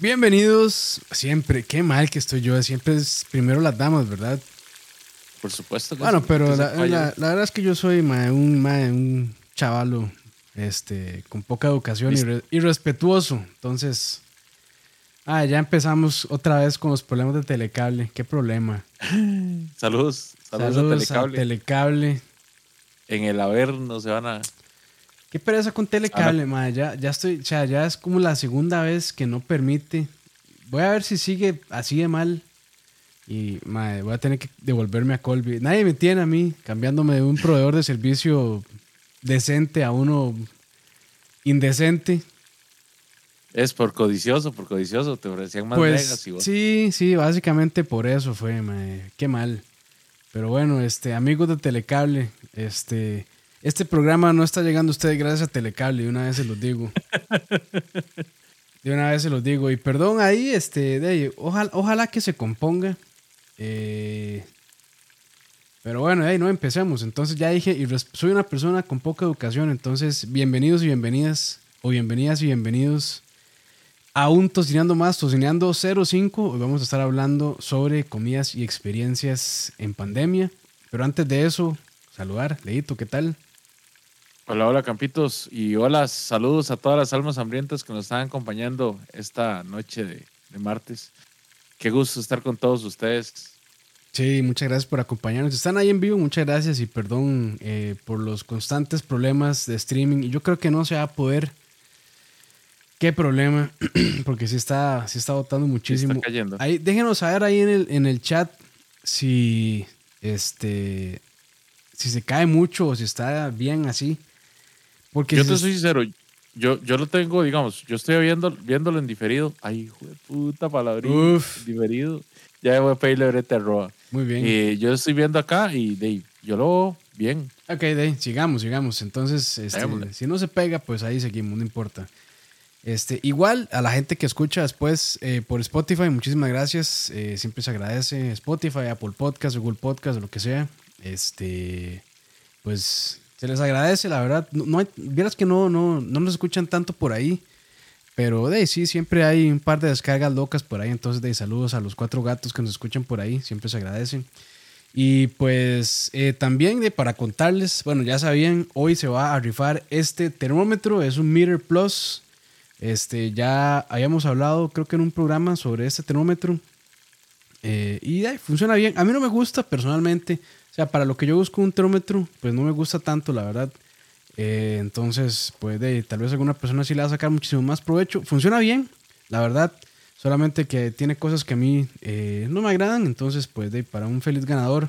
Bienvenidos siempre. Qué mal que estoy yo. Siempre es primero las damas, ¿verdad? Por supuesto. Que Bueno, sí, pero que la, falla. la- la verdad es que yo soy un, un chavalo este, con poca educación y, Listo. re- y respetuoso. Entonces, ah, ya empezamos otra vez con los problemas de Telecable. Qué problema. Saludos. Saludos, a Telecable. Telecable. en el haber no se van a. Qué pereza con Telecable, mae. Ya, ya estoy, o sea, ya es como la segunda vez que no permite. Voy a ver si sigue así de mal. Y, mae, voy a tener que devolverme a Colby. Nadie me tiene a mí cambiándome de un proveedor de servicio decente a uno indecente. Es por codicioso, por codicioso. Te ofrecían más Pues y vos- sí, sí, básicamente por eso fue, mae. Qué mal. Pero bueno, este, amigos de Telecable, este, este programa no está llegando a ustedes gracias a Telecable, de una vez se los digo. De una vez se los digo. Y perdón ahí, este, de ojalá, ojalá que se componga. Eh, pero bueno, ahí no empecemos. Entonces ya dije, y soy una persona con poca educación, entonces bienvenidos y bienvenidas, o bienvenidas y bienvenidos a un Tocineando Más, Tocineando 05. Hoy vamos a estar hablando sobre comidas y experiencias en pandemia. Pero antes de eso, saludar, Leito, ¿qué tal? Hola, hola, Campitos. Y hola, saludos a todas las almas hambrientas que nos están acompañando esta noche de, de martes. Qué gusto estar con todos ustedes. Sí, muchas gracias por acompañarnos. Están ahí en vivo, muchas gracias y perdón eh, por los constantes problemas de streaming. Y yo creo que no se va a poder. Qué problema, porque sí está, sí está botando muchísimo. Está cayendo. Ahí, déjenos saber ahí en el, en el chat si este si se cae mucho o si está bien así. Porque Yo si te soy sincero, yo, yo lo tengo, digamos, yo estoy viendo, viéndolo en diferido. Ay, hijo de puta palabrita. Uf. Diferido. Ya voy a pedirle brete a Roa. muy bien. Y yo estoy viendo acá y de, yo lo veo bien. Ok, ahí, sigamos, sigamos. Entonces, este, si no se pega, pues ahí seguimos, no importa. Este, igual a la gente que escucha después eh, por Spotify, muchísimas gracias. Eh, siempre se agradece Spotify, Apple Podcast, Google Podcast, o lo que sea. Este, pues se les agradece, la verdad. No, no vieras que no, no, no nos escuchan tanto por ahí. Pero de sí, siempre hay un par de descargas locas por ahí. Entonces, de saludos a los cuatro gatos que nos escuchan por ahí. Siempre se agradecen. Y pues eh, también de, para contarles, bueno, ya sabían, hoy se va a rifar este termómetro, es un Meter Plus. Este, ya habíamos hablado, creo que en un programa sobre este termómetro. Eh, y ay, funciona bien. A mí no me gusta personalmente. Para lo que yo busco un termómetro, pues no me gusta tanto, la verdad. Eh, entonces, pues de, tal vez alguna persona sí le va a sacar muchísimo más provecho. Funciona bien, la verdad. Solamente que tiene cosas que a mí eh, no me agradan. Entonces, pues de, para un feliz ganador.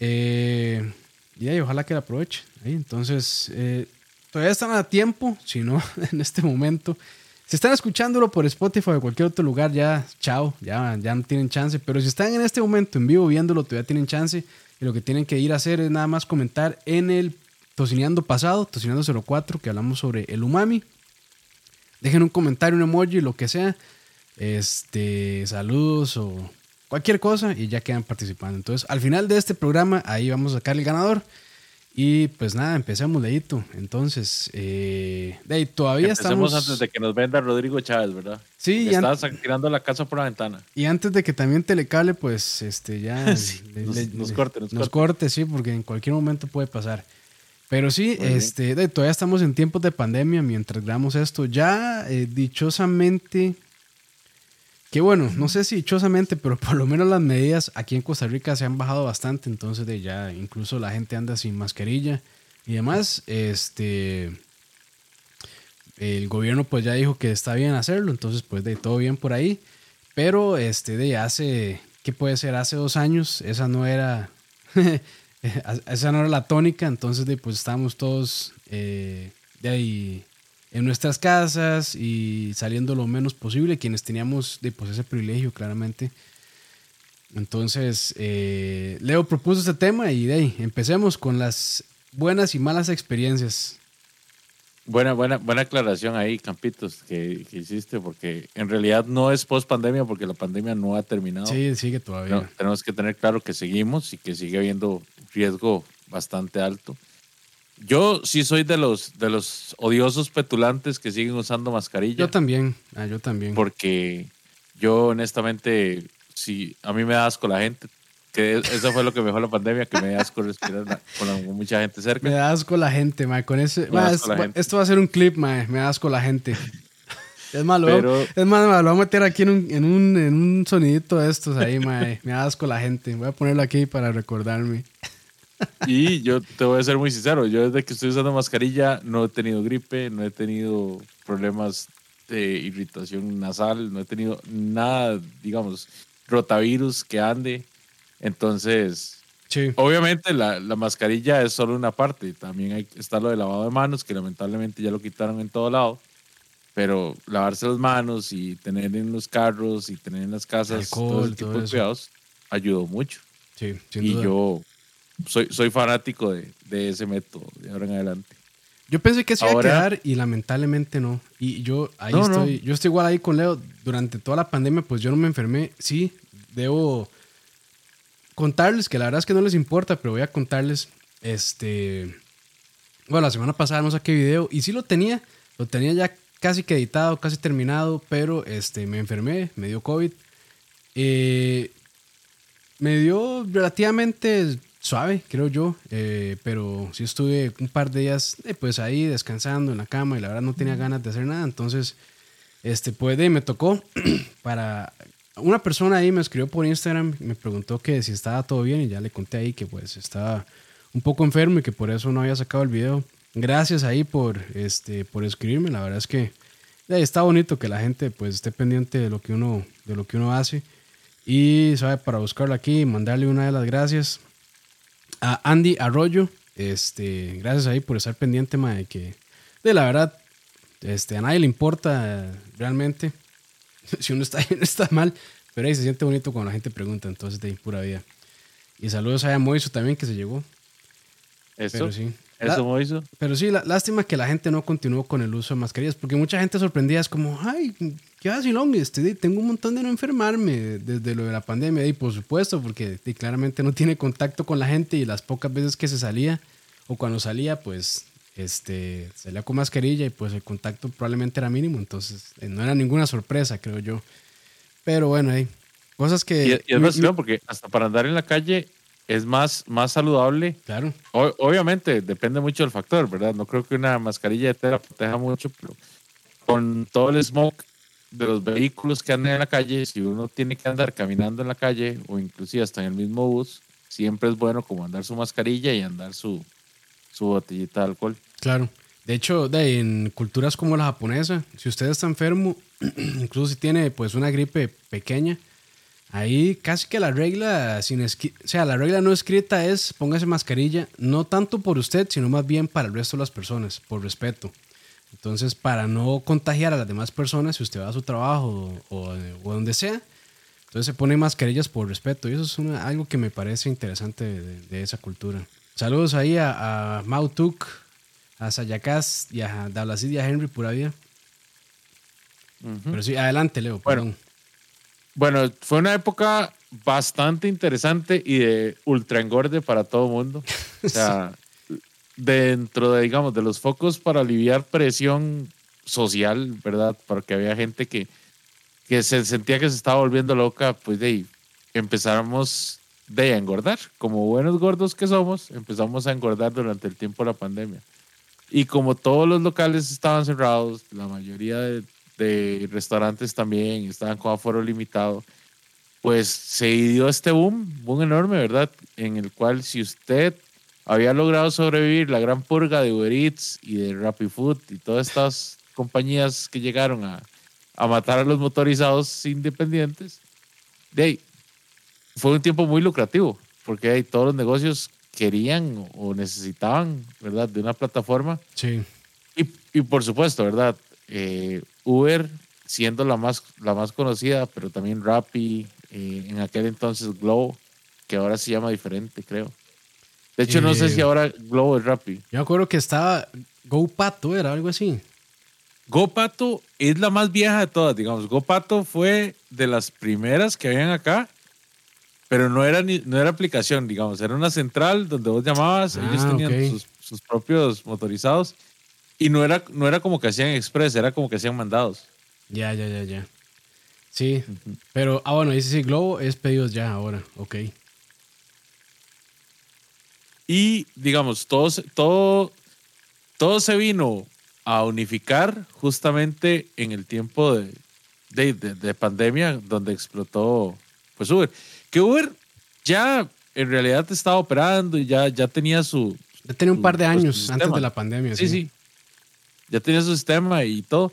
eh, y ojalá que la aproveche. Entonces, eh, todavía están a tiempo. Si no, en este momento. Si están escuchándolo por Spotify o cualquier otro lugar, ya, chao, ya, ya no tienen chance. Pero si están en este momento en vivo viéndolo, todavía tienen chance. Y lo que tienen que ir a hacer es nada más comentar en el Tocineando pasado, Tocineando 04, que hablamos sobre el umami. Dejen un comentario, un emoji, lo que sea. Este, saludos o cualquier cosa y ya quedan participando. Entonces, al final de este programa, ahí vamos a sacar el ganador. Y pues nada, empecemos, Leito. Entonces, eh, ahí, todavía Empecemos estamos. antes de que nos venda Rodrigo Chávez, ¿verdad? Sí, Que y, an- tirando la casa por la ventana. y antes de que también Telecable, pues este ya Sí, le- nos- le- nos corte, nos nos corte, sí, porque en cualquier momento puede pasar. Pero sí, Muy este, todavía estamos en tiempos de pandemia mientras grabamos esto. Ya eh, dichosamente, que bueno, no sé si dichosamente, pero por lo menos las medidas aquí en Costa Rica se han bajado bastante. Entonces de ya incluso la gente anda sin mascarilla y demás. Este, el gobierno pues ya dijo que está bien hacerlo, entonces pues de todo bien por ahí. Pero este de hace, ¿qué puede ser? Hace dos años, esa no era, esa no era la tónica, entonces de pues estábamos todos eh, de ahí en nuestras casas y saliendo lo menos posible, quienes teníamos de pues ese privilegio claramente. Entonces, eh, Leo propuso este tema y de ahí empecemos con las buenas y malas experiencias. Buena, buena, buena aclaración ahí, Campitos, que, que hiciste, porque en realidad no es post pandemia, porque la pandemia no ha terminado. Sí, sigue todavía. No, tenemos que tener claro que seguimos y que sigue habiendo riesgo bastante alto. Yo sí soy de los, de los odiosos petulantes que siguen usando mascarilla. Yo también, ah, yo también. Porque yo honestamente, si a mí me da asco la gente, que eso fue lo que me dejó la pandemia, que me da asco respirar con, mucha gente cerca. Me da asco la gente, mae. Con ese, Esto va a ser un clip, mae. Me da asco la gente. Es malo, es más, lo voy a meter aquí en un, en un, en un sonidito de estos ahí, mae. Me da asco la gente. Voy a ponerlo aquí para recordarme. Y yo te voy a ser muy sincero, yo desde que estoy usando mascarilla no he tenido gripe, no he tenido problemas de irritación nasal, no he tenido nada, digamos, rotavirus que ande. Entonces, obviamente la, la, mascarilla es solo una parte. También hay, está lo de lavado de manos, que lamentablemente ya lo quitaron en todo lado. Pero lavarse las manos y tener en los carros y tener en las casas todo ese tipo de cuidados ayudó mucho. Sí, y yo soy, soy fanático de, de, ese método de ahora en adelante. Yo pensé que se iba a quedar y lamentablemente no. Y yo ahí estoy, yo estoy igual ahí con Leo. Durante toda la pandemia, pues yo no me enfermé. Sí, debo contarles que la verdad es que no les importa, pero voy a contarles. Este. Bueno, la semana pasada no saqué video y sí lo tenía. Lo tenía ya casi que editado, casi terminado, pero este, me enfermé, me dio COVID. Eh, me dio relativamente suave, creo yo, eh, pero sí estuve un par de días eh, pues ahí descansando en la cama y la verdad no tenía ganas de hacer nada, entonces este pues me tocó para una persona ahí me escribió por Instagram me preguntó que si estaba todo bien y ya le conté ahí que pues estaba un poco enfermo y que por eso no había sacado el video. Gracias ahí por este por escribirme, la verdad es que está bonito que la gente pues esté pendiente de lo que uno de lo que uno hace. Y sabe para buscarlo aquí y mandarle una de las gracias a Andy Arroyo. Este, gracias ahí por estar pendiente, de que de la verdad, este, a nadie le importa realmente si uno está bien o está mal, pero ahí se siente bonito cuando la gente pregunta, entonces de pura vida. Y saludos a Moiso también que se llegó. Eso. Pero sí. Eso Moiso. Pero sí, lástima que la gente no continuó con el uso de mascarillas, porque mucha gente sorprendida es como, ay, ¿qué vacilón? Este, tengo un montón de no enfermarme desde lo de la pandemia. Y por supuesto, porque claramente no tiene contacto con la gente y las pocas veces que se salía o cuando salía, pues este, salía con mascarilla y pues el contacto probablemente era mínimo. Entonces, eh, no era ninguna sorpresa, creo yo. Pero bueno, hay cosas que... Y, es vacilón porque hasta para andar en la calle es más, más saludable. Claro. obviamente, depende mucho del factor, ¿verdad? No creo que una mascarilla de tela proteja mucho, pero con todo el smoke de los vehículos que andan en la calle, si uno tiene que andar caminando en la calle o inclusive hasta en el mismo bus, siempre es bueno como andar su mascarilla y andar su, su botellita de alcohol. Claro. De hecho, de, en culturas como la japonesa, si usted está enfermo, incluso si tiene pues una gripe pequeña, ahí casi que la regla sin o sea, la regla no escrita es póngase mascarilla, no tanto por usted, sino más bien para el resto de las personas, por respeto. Entonces, para no contagiar a las demás personas, si usted va a su trabajo o, donde sea, entonces se pone mascarillas por respeto. Y eso es algo que me parece interesante de, esa cultura. Saludos ahí a, a Mautuk, a Sayacas y a Dablacid y a Henry Pura Vida. Pero sí, adelante, Leo. Bueno, bueno, fue una época bastante interesante y de ultra engorde para todo el mundo. O sea, dentro de, digamos, de los focos para aliviar presión social, ¿verdad? Porque había gente que, que se sentía que se estaba volviendo loca, pues de ahí empezamos de engordar. Como buenos gordos que somos, empezamos a engordar durante el tiempo de la pandemia. Y como todos los locales estaban cerrados, la mayoría de, de restaurantes también estaban con aforo limitado, pues se dio este boom, boom enorme, ¿verdad? En el cual si usted había logrado sobrevivir la gran purga de Uber Eats y de Rappi Food y todas estas compañías que llegaron a, a matar a los motorizados independientes, de ahí, fue un tiempo muy lucrativo, porque ahí todos los negocios querían o necesitaban, ¿verdad?, de una plataforma. Sí. Y, y por supuesto, ¿verdad? Eh, Uber siendo la más, la más conocida, pero también Rappi, eh, en aquel entonces Glow, que ahora se llama diferente, creo. De hecho, no sé si eh, ahora Globo es Rappi. Yo me acuerdo que estaba GoPato, era algo así. GoPato es la más vieja de todas, digamos. GoPato fue de las primeras que habían acá, pero no era, ni, no era aplicación, digamos. Era una central donde vos llamabas, ellos ah, tenían sus, sus propios motorizados. Y no era, no era como que hacían express, era como que hacían mandados. Ya, ya, ya, ya. Sí, pero, ah, bueno, dice sí, Globo es pedidos ya ahora, ok. Y, digamos, todo, todo, todo se vino a unificar justamente en el tiempo de, de, de, pandemia, donde explotó pues Uber. Que Uber ya en realidad estaba operando y ya, ya tenía su... Ya tenía un par de pues, años antes de la pandemia. Sí, sí, Ya tenía su sistema y todo.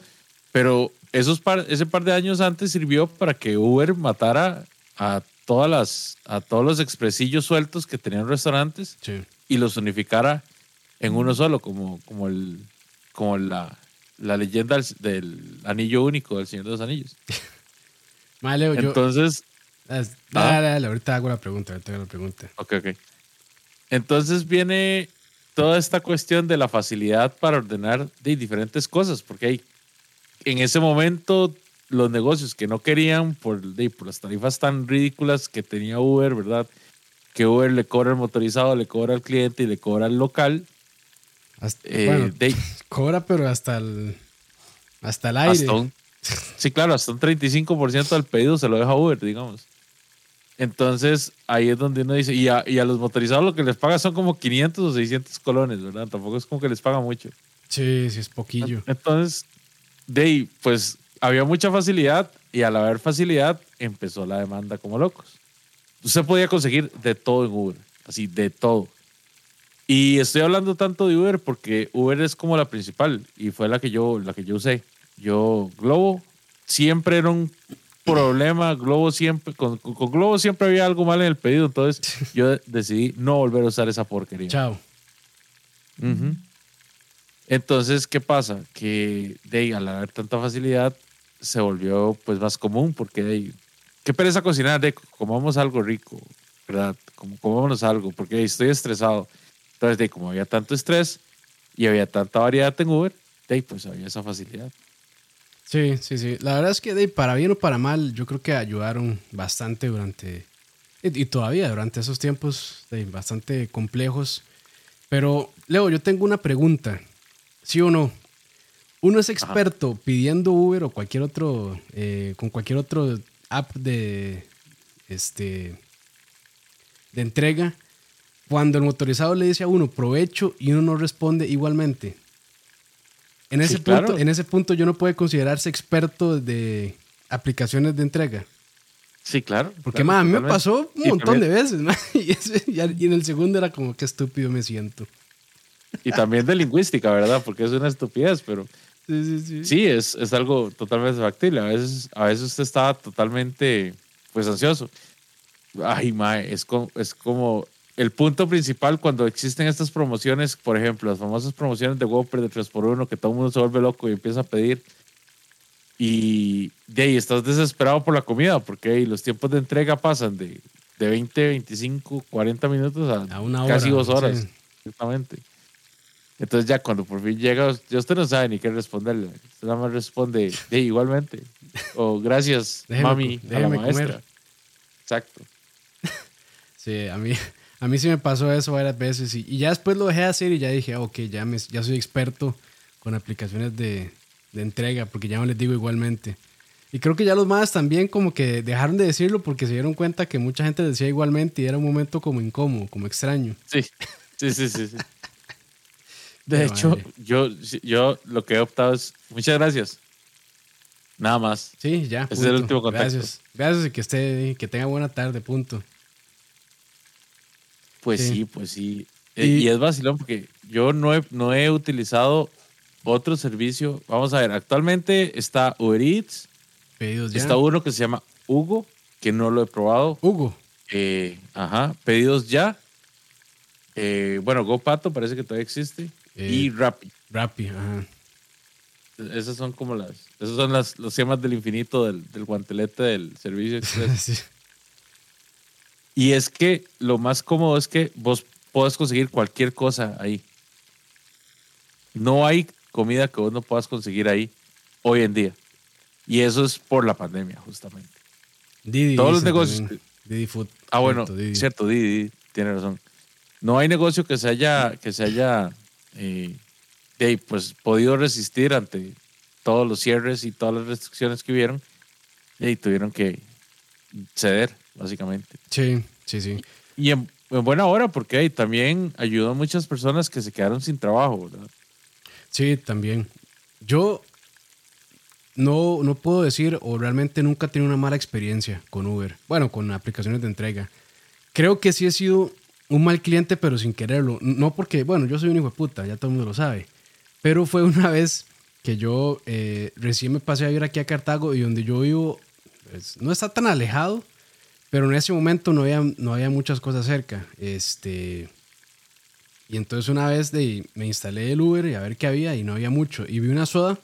Pero esos par, ese par de años antes sirvió para que Uber matara a todas las a todos los expresillos sueltos que tenían restaurantes y los unificara en uno solo como como el como la, la leyenda del, anillo único del Señor de los Anillos. Vale, Entonces, ah. dale, dale, ahorita hago la pregunta, ahorita hago la pregunta. Ok, ok. Entonces viene toda esta cuestión de la facilidad para ordenar de diferentes cosas, porque hay en ese momento los negocios que no querían por, por las tarifas tan ridículas que tenía Uber, ¿verdad? Que Uber le cobra el motorizado, le cobra al cliente y le cobra al local. Eh, cobra, pero hasta el, hasta el aire. sí, claro, hasta un 35% del pedido se lo deja Uber, digamos. Entonces, ahí es donde uno dice, y a, y a, los motorizados lo que les paga son como 500 o 600 colones, ¿verdad? Tampoco es como que les paga mucho. Sí, sí, es poquillo. Entonces, de pues había mucha facilidad y al haber facilidad empezó la demanda como locos. Usted podía conseguir de todo en Uber, así, de todo. Y estoy hablando tanto de Uber porque Uber es como la principal y fue la que yo, la que yo usé. Yo, Globo, siempre era un problema. Globo siempre, con, con Globo siempre había algo mal en el pedido. Entonces yo decidí no volver a usar esa porquería. Chao. Entonces, ¿qué pasa? Que de al haber tanta facilidad se volvió pues más común porque de qué pereza cocinar, de comamos algo rico, ¿verdad? Como comámonos algo porque estoy estresado. Entonces, de como había tanto estrés y había tanta variedad en Uber, de pues había esa facilidad. Sí, sí, sí. La verdad es que de para bien o para mal, yo creo que ayudaron bastante durante y, todavía durante esos tiempos de bastante complejos. Pero Leo, yo tengo una pregunta. ¿Sí o no? Uno es experto pidiendo Uber o cualquier otro, eh, con cualquier otro app de, este, de entrega, cuando el motorizado le dice a uno provecho y uno no responde igualmente. En ese, punto, en ese punto yo no puedo considerarse experto de aplicaciones de entrega. Sí, claro. Porque a mí me pasó un montón de veces. Y, y, en el segundo era como que estúpido me siento. Y también de lingüística, ¿verdad? Porque es una estupidez, pero sí, sí, sí. sí es, es algo totalmente factible. A veces, a veces usted está totalmente pues ansioso. Ay, mae, es como, es como el punto principal cuando existen estas promociones, por ejemplo, las famosas promociones de Whopper de 3x1, que todo el mundo se vuelve loco y empieza a pedir. Y de ahí estás desesperado por la comida, porque los tiempos de entrega pasan de, de 20, 25, 40 minutos a, una hora, casi dos horas. Exactamente. Entonces ya cuando por fin llega, ya usted no sabe ni qué responderle. Usted nada más responde igualmente. O gracias, mami, a la maestra. Exacto. Sí, a mí, a mí sí me pasó eso varias veces y, ya después lo dejé de hacer y ya dije, ok, ya, me, ya soy experto con aplicaciones de, de entrega porque ya no les digo igualmente. Y creo que ya los más también como que dejaron de decirlo porque se dieron cuenta que mucha gente decía igualmente y era un momento como incómodo, como extraño. Sí, sí, sí, sí. sí. De hecho, yo, yo lo que he optado es muchas gracias. Nada más. Sí, ya. Ese es el último contacto. Gracias. Gracias y que esté, que tenga buena tarde, punto. Pues sí, pues sí. Eh, y, es vacilón porque yo no he, no he utilizado otro servicio. Vamos a ver, actualmente está Uber Eats. Pedidos ya. Está uno que se llama Hugo, que no lo he probado. Hugo. Eh, ajá, pedidos ya. Eh, bueno, GoPato parece que todavía existe y eh, Rappi. Rappi, ajá. Esas son como las. Esos son las, los temas del infinito del, del guantelete del servicio Y es que lo más cómodo es que vos puedes conseguir cualquier cosa ahí. No hay comida que vos no puedas conseguir ahí hoy en día. Y eso es por la pandemia, justamente. Didi Todos los negocios. Didi Food. Ah, bueno, cierto, Didi, tiene razón. No hay negocio que se haya, que se haya eh, de, pues podido resistir ante todos los cierres y todas las restricciones que hubieron y tuvieron que ceder, básicamente. Sí, sí, sí. Y en, buena hora, porque también ayudó a muchas personas que se quedaron sin trabajo, ¿verdad? Sí, también. Yo no, no puedo decir, o realmente nunca he tenido una mala experiencia con Uber. Bueno, con aplicaciones de entrega. Creo que sí he sido un mal cliente, pero sin quererlo. No porque, bueno, yo soy un hijo de puta, ya todo el mundo lo sabe. Pero fue una vez que yo eh, recién me pasé a ir aquí a Cartago y donde yo vivo pues, no está tan alejado, pero en ese momento no había, no había muchas cosas cerca. Este, y entonces una vez de, me instalé el Uber y a ver qué había y no había mucho. Y vi una soda,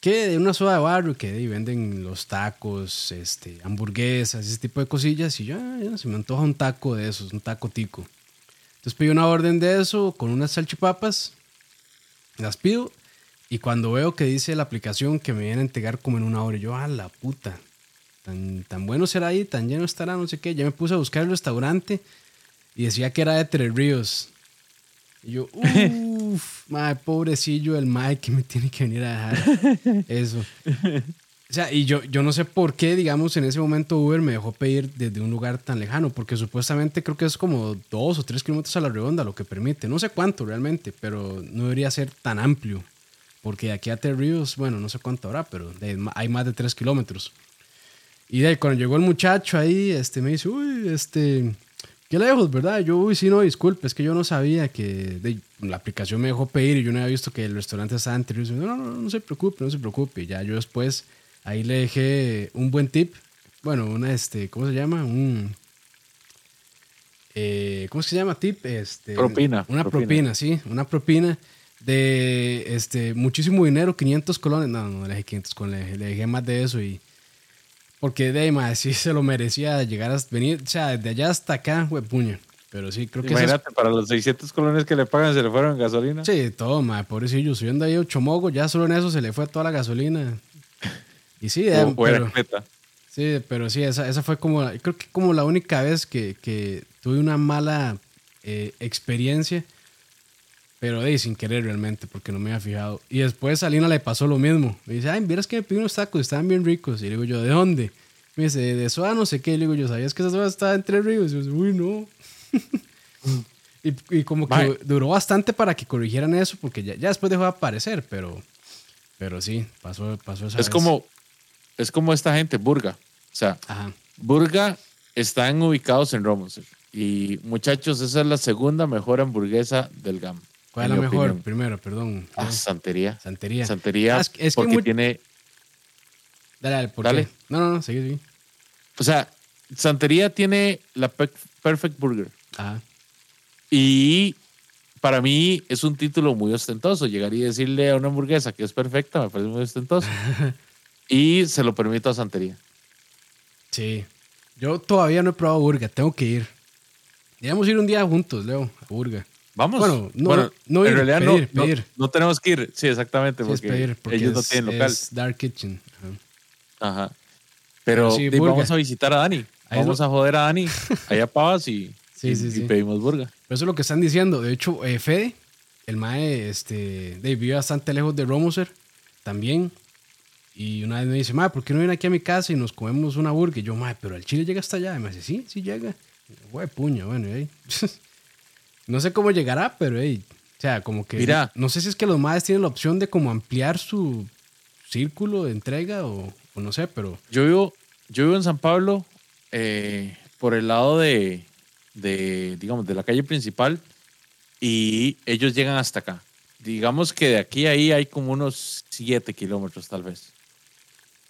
que una soda de barrio que de, venden los tacos, este, hamburguesas, ese tipo de cosillas. Y yo, ah, se me antoja un taco de esos, un taco tico. Entonces pedí una orden de eso con unas salchipapas, las pido. Y cuando veo que dice la aplicación que me viene a entregar como en una hora, yo, a la puta, tan, tan bueno será ahí, tan lleno estará, no sé qué. Ya me puse a buscar el restaurante y decía que era de Tres Ríos. Y yo, uff, madre, pobrecillo el Mike que me tiene que venir a dejar eso. O sea, y yo, yo no sé por qué, digamos, en ese momento Uber me dejó pedir desde un lugar tan lejano, porque supuestamente creo que es como dos o tres kilómetros a la redonda lo que permite. No sé cuánto realmente, pero no debería ser tan amplio, porque de aquí a Tres Ríos, bueno, no sé cuánto habrá, pero hay más de tres kilómetros. Y de ahí, cuando llegó el muchacho ahí, este, me dice, uy, este, qué lejos, ¿verdad? Yo, uy, sí, no, disculpe, es que yo no sabía que la aplicación me dejó pedir y yo no había visto que el restaurante estaba anterior. No, no, no, no se preocupe, no se preocupe. Ya yo después ahí le dejé un buen tip. Bueno, una, este, ¿cómo se llama? Un, eh, ¿cómo se llama tip? Este, propina. Una propina. sí, una propina de este, muchísimo dinero, 500 colones. No, no, le dejé 500 colones, le dejé más de eso y porque de sí se lo merecía llegar a venir, o sea, de allá hasta acá, güey, puño. Pero sí, creo que Imagínate, para los 600 colones que le pagan, ¿se le fueron gasolina? Sí, todo, madre, pobrecillo. Subiendo ahí ocho mogos, ya solo en eso se le fue toda la gasolina. Y sí, eh, pero, sí, pero sí, esa, esa fue como, creo que como la única vez que, que tuve una mala eh, experiencia. Pero de sin querer realmente, porque no me había fijado. Y después a Lina le pasó lo mismo. Me dice, ay, vieras que me pidió unos tacos, estaban bien ricos. Y le digo yo, ¿de dónde? Me dice, de soda no sé qué. Y le digo yo, ¿sabías que esa soda estaba en Tres Ríos? Y yo, uy, no. y, y, como que duró bastante para que corrigieran eso, porque ya, ya después dejó de aparecer, pero, pero sí, pasó, pasó esa es Como, es como esta gente, Burga. O sea, Burga están ubicados en Romos. Y muchachos, esa es la segunda mejor hamburguesa del GAM. ¿Cuál es la mejor? Primero, perdón. Ah, Santería. Santería. Santería. Ah, es, porque tiene. Dale, dale, ¿por dale. No, no, no, sigue, sigue. O sea, Santería tiene la Perfect Burger. Ajá. Y para mí es un título muy ostentoso. Llegaría a decirle a una hamburguesa que es perfecta, me parece muy ostentoso. y se lo permito a Santería. Sí. Yo todavía no he probado Burger, tengo que ir. Debemos ir un día juntos, Leo, a Burger. Vamos. Bueno, no, no en realidad no, No, tenemos que ir. Sí, exactamente. porque, ellos no tienen local. Es Dark Kitchen. Ajá. Pero, vamos a visitar a Dani. vamos a joder a Dani allá Pavas y, y, pedimos burga. eso es lo que están diciendo. De hecho, eh, Fede, el mae, este, vive bastante lejos de Romoser también. Y una vez me dice, mae, ¿por qué no viene aquí a mi casa y nos comemos una burga? Y yo, mae, pero el chile llega hasta allá. Y me dice, sí, sí llega. Güey, puño, bueno, y ahí. No sé cómo llegará, pero hey, o sea, como que. Mira. No sé si es que los madres tienen la opción de como ampliar su círculo de entrega o, no sé, pero. Yo vivo, yo vivo en San Pablo, eh, por el lado de, de, digamos, de la calle principal y ellos llegan hasta acá. Digamos que de aquí a ahí hay como unos 7 kilómetros, tal vez.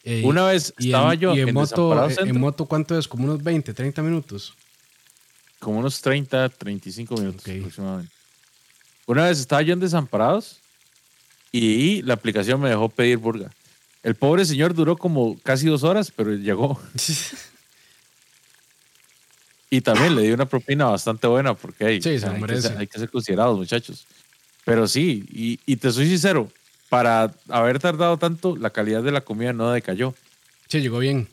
Eh, Una vez estaba yo y en, moto, en moto, ¿cuánto es? Como unos 20, 30 minutos como unos 30, 35 minutos aproximadamente. Una vez estaba yo en Desamparados y la aplicación me dejó pedir burga. El pobre señor duró como casi dos horas, pero llegó. y también le di una propina bastante buena porque hay, que, ser considerados, muchachos. Pero sí, y, y, te soy sincero, para haber tardado tanto, la calidad de la comida no decayó. Sí, llegó bien.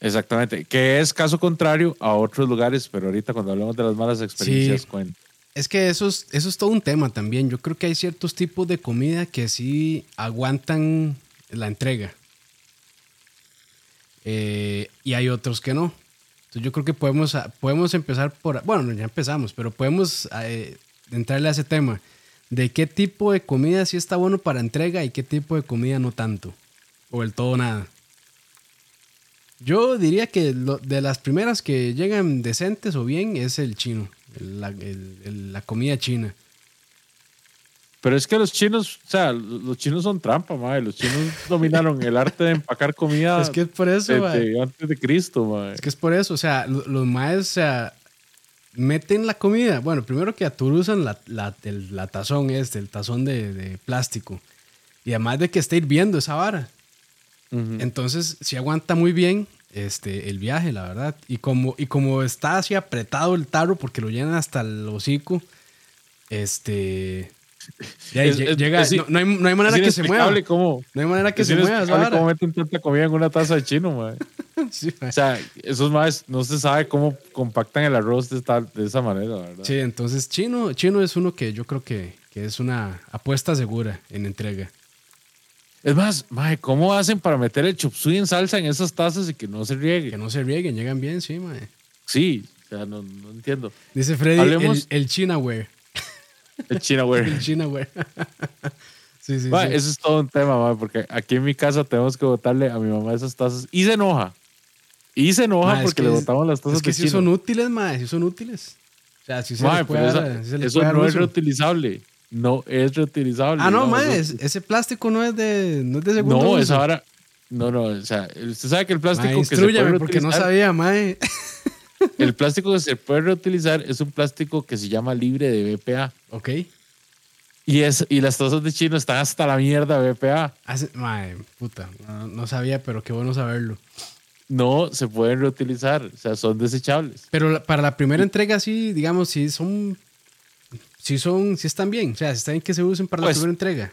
Exactamente, que es caso contrario a otros lugares, pero ahorita cuando hablamos de las malas experiencias, Es que eso es, eso es todo un tema también. Yo creo que hay ciertos tipos de comida que sí aguantan la entrega. Eh, y hay otros que no. Entonces yo creo que podemos, podemos empezar por... Bueno, ya empezamos, pero podemos eh, entrarle a ese tema. De qué tipo de comida sí está bueno para entrega y qué tipo de comida no tanto. O el todo nada. Yo diría que de las primeras que llegan decentes o bien es el chino, la, comida china. Pero es que los chinos, o sea, los chinos son trampa, madre. Los chinos dominaron el arte de empacar comida. Es que es por eso, antes de Cristo, madre. Es que es por eso, o sea, los maes, o sea, meten la comida. Bueno, primero que aturuzan la, la, el, la tazón este, el tazón de, de, plástico. Y además de que está hirviendo esa vara. Entonces, si aguanta muy bien este, el viaje, la verdad. Y como, y como está así apretado el tarro porque lo llenan hasta el hocico, este... llega, no, hay, no, hay, manera que se mueva. Cómo, no hay manera que se mueva. cómo meten tanta comida en una taza de chino, o sea, esos más no se sabe cómo compactan el arroz de, de esa manera, ¿verdad? Sí, entonces chino, chino es uno que yo creo que, que es una apuesta segura en entrega. Es más, mae, ¿cómo hacen para meter el suey en salsa en esas tazas y que no se riegue? Que no se rieguen, llegan bien, sí, mae. Sí, o sea, no, no entiendo. Dice Freddy, el, el Chinaware. El Chinaware. el Chinaware. sí, sí, Eso es todo un tema, mae, porque aquí en mi casa tenemos que botarle a mi mamá esas tazas y se enoja. Y se enoja porque le botamos las tazas es que sí son útiles, mae, sí son útiles. O sea, si se puede, eso no es reutilizable no es reutilizable. Ah, no, más, ese plástico no es de, no es de segundo No, es ahora. No, no, o sea, usted sabe que el plástico que se puede porque no sabía, mae. El plástico que se puede reutilizar es un plástico que se llama libre de BPA. Ok. Y, es, y las tazas de chino están hasta la mierda BPA. Hace, puta, no, sabía, pero qué bueno saberlo. No se pueden reutilizar, o sea, son desechables. Pero para la primera entrega, sí, digamos, sí son si son, si están bien, o sea, si están bien que se usen para la pues, primera entrega.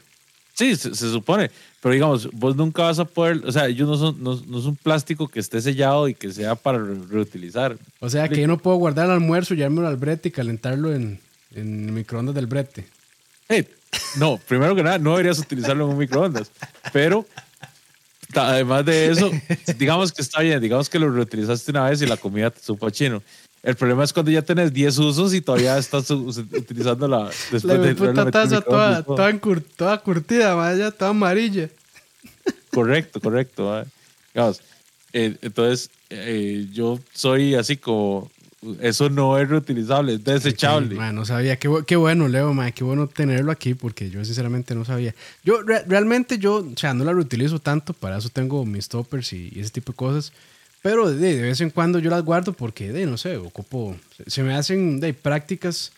Sí, se, supone, pero digamos, vos nunca vas a poder, o sea, ellos no son, no, es un plástico que esté sellado y que sea para reutilizar. O sea, que yo no puedo guardar el almuerzo, llevármelo al brete y calentarlo en, en el microondas del brete. No, primero que nada, no deberías utilizarlo en un microondas, pero además de eso, digamos que está bien, digamos que lo reutilizaste una vez y la comida te supo a chino. El problema es cuando ya tenés 10 usos y todavía estás utilizando la. Después la de puta taza toda, toda, toda, curtida, vaya, toda amarilla. Correcto, correcto. Digamos, eh, entonces, eh, yo soy así como. Eso no es reutilizable, es desechable. no sabía. Qué, qué, bueno, Leo, man, qué bueno tenerlo aquí porque yo sinceramente no sabía. Yo realmente, yo, o sea, no la reutilizo tanto, para eso tengo mis toppers y ese tipo de cosas. Pero de, vez en cuando yo las guardo porque, de, no sé, ocupo, se me hacen de prácticas.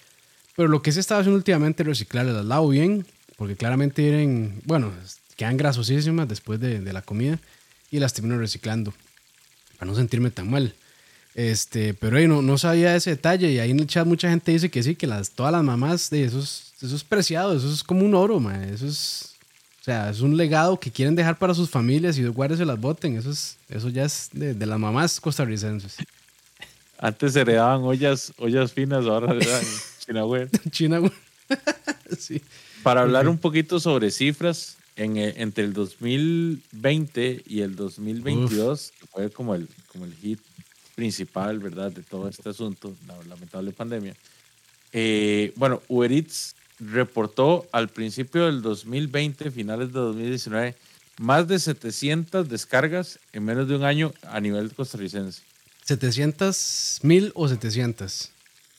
Pero lo que se estaba haciendo últimamente es reciclarlas, las lavo bien, porque claramente vienen, bueno, quedan grasosísimas después de, de la comida y las termino reciclando para no sentirme tan mal. Este, pero no, no sabía ese detalle y ahí en el chat mucha gente dice que sí, que las, todas las mamás de esos, eso es preciado, eso es como un oro, man. eso es sea, es un legado que quieren dejar para sus familias y los guardias se las voten. Eso, es, eso ya es de, las mamás costarricenses. Antes se heredaban ollas, ollas finas, ahora heredan Chinaware. Chinaware. sí. Para hablar un poquito sobre cifras, en, eh, entre el 2020 y el 2022, fue como el, como el hit principal, ¿verdad?, de todo este asunto, la lamentable pandemia. Eh, bueno, Uber Eats reportó al principio del 2020, finales de 2019, más de 700 descargas en menos de un año a nivel costarricense. ¿700 mil o 700?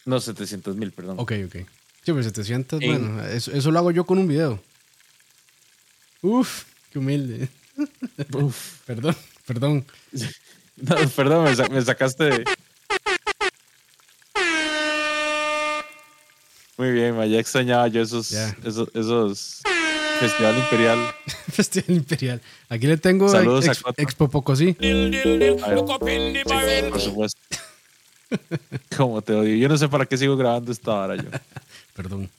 No, 700 mil, perdón. Ok, ok. Sí, pues 700, bueno, eso, lo hago yo con un video. Uf, qué humilde. Uf. perdón, perdón. perdón, me sacaste de... Muy bien, ya extrañaba yo esos, esos, esos Festival Imperial. Festival Imperial. Aquí le tengo Saludos ex, a Expo Pocosí. por supuesto. Como te odio. Yo no sé para qué sigo grabando esta hora yo. Perdón.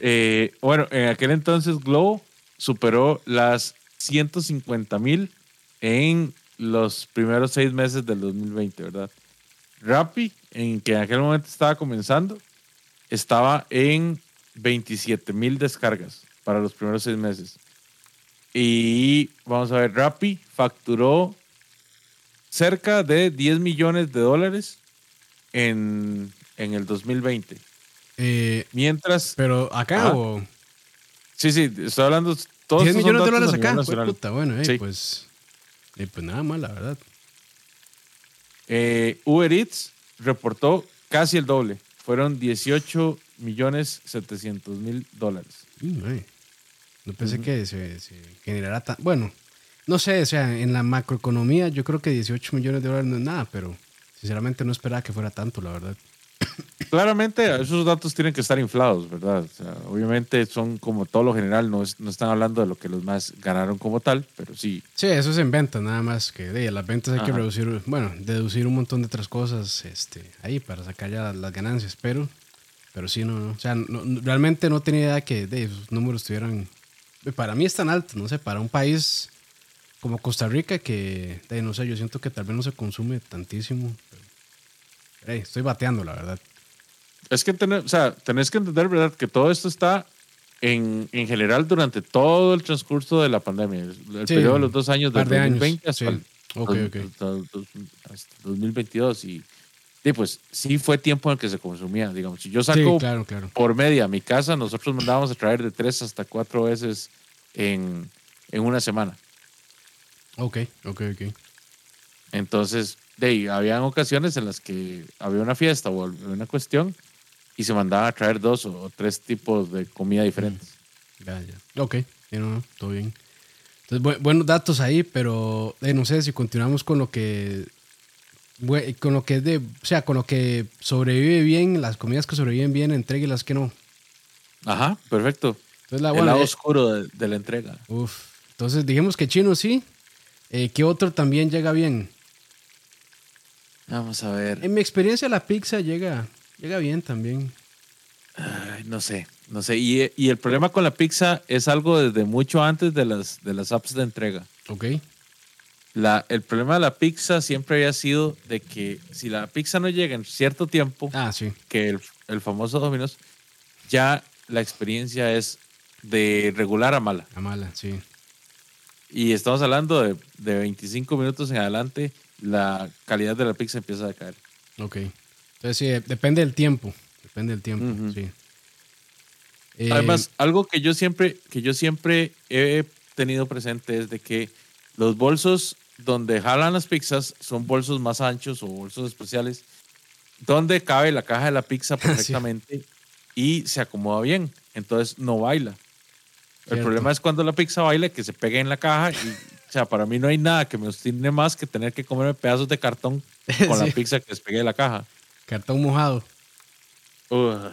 eh, bueno, en aquel entonces Globo superó las 150 mil en los primeros seis meses del 2020, ¿verdad? Rappi, en que en aquel momento estaba comenzando, estaba en 27 mil descargas para los primeros seis meses. Y vamos a ver, Rappi facturó cerca de 10 millones de dólares en, en el 2020. Eh, Mientras. pero acá Ajá. o. Sí, sí, estoy hablando. Todos 10 estos son millones de dólares acá. puta, bueno, eh, Sí. pues. eh, pues nada mal, la verdad. Eh, Uber Eats reportó casi el doble. Fueron 18 millones 700 mil dólares. No pensé que se, se generara tan. Bueno, no sé, o sea, en la macroeconomía yo creo que 18 millones de dólares no es nada, pero sinceramente no esperaba que fuera tanto, la verdad. Claramente esos datos tienen que estar inflados, ¿verdad? O sea, obviamente son como todo lo general, no, es- no están hablando de lo que los más ganaron como tal, pero sí. Sí, eso es en ventas, nada más que de las ventas hay que reducir, bueno, deducir un montón de otras cosas este, ahí para sacar ya las ganancias, pero, pero sí, no, no. O sea, no- realmente no tenía idea que de esos números estuvieran. Para mí es tan alto, no sé, para un país como Costa Rica que, de, no sé, yo siento que tal vez no se consume tantísimo. Hey, estoy bateando, la verdad. Es que tener, o sea, tenés que entender, ¿verdad? Que todo esto está en, en general durante todo el transcurso de la pandemia. El Sí, periodo de los dos años, de años, 2020 hasta, sí. el- Ok, dos- ok. hasta dos- hasta el 2022. Y, y pues sí fue tiempo en el que se consumía, digamos. Si yo Sí, saco claro, claro. por media a mi casa, nosotros mandábamos a traer de tres hasta cuatro veces en, en una semana. Ok, ok, ok. Entonces, de ahí, habían ocasiones en las que había una fiesta o una cuestión y se mandaba a traer dos o, tres tipos de comida diferentes. Ya, ya. Ok, no, no, todo bien. Entonces, bu- buenos datos ahí, pero eh, no sé si continuamos con lo que. Con lo que es de. O sea, con lo que sobrevive bien, las comidas que sobreviven bien, entregue las que no. Ajá, perfecto. Entonces, la El lado eh, oscuro de, de la entrega. uf. Entonces, dijimos que chino sí. Eh, ¿Qué otro también llega bien? Vamos a ver. En mi experiencia, la pizza llega, llega bien también. Ay, no sé, no sé. Y, y el problema con la pizza es algo desde mucho antes de las, de las apps de entrega. Ok. La, el problema de la pizza siempre había sido de que si la pizza no llega en cierto tiempo, Ah, sí. que el, el famoso Domino's, ya la experiencia es de regular a mala. La mala, sí. Y estamos hablando de, de 25 minutos en adelante, la calidad de la pizza empieza a caer. Ok. Entonces, sí, depende del tiempo. Depende del tiempo, sí. Eh, Además, algo que yo siempre, que yo siempre he tenido presente es de que los bolsos donde jalan las pizzas son bolsos más anchos o bolsos especiales, donde cabe la caja de la pizza Sí. perfectamente y se acomoda bien. Entonces no baila. El problema es cuando la pizza baila, que se pegue en la caja. Y, sea, para mí no hay nada que me obstine más que tener que comerme pedazos de cartón con Sí. la pizza que despegue de la caja. Cartón mojado. Ugh.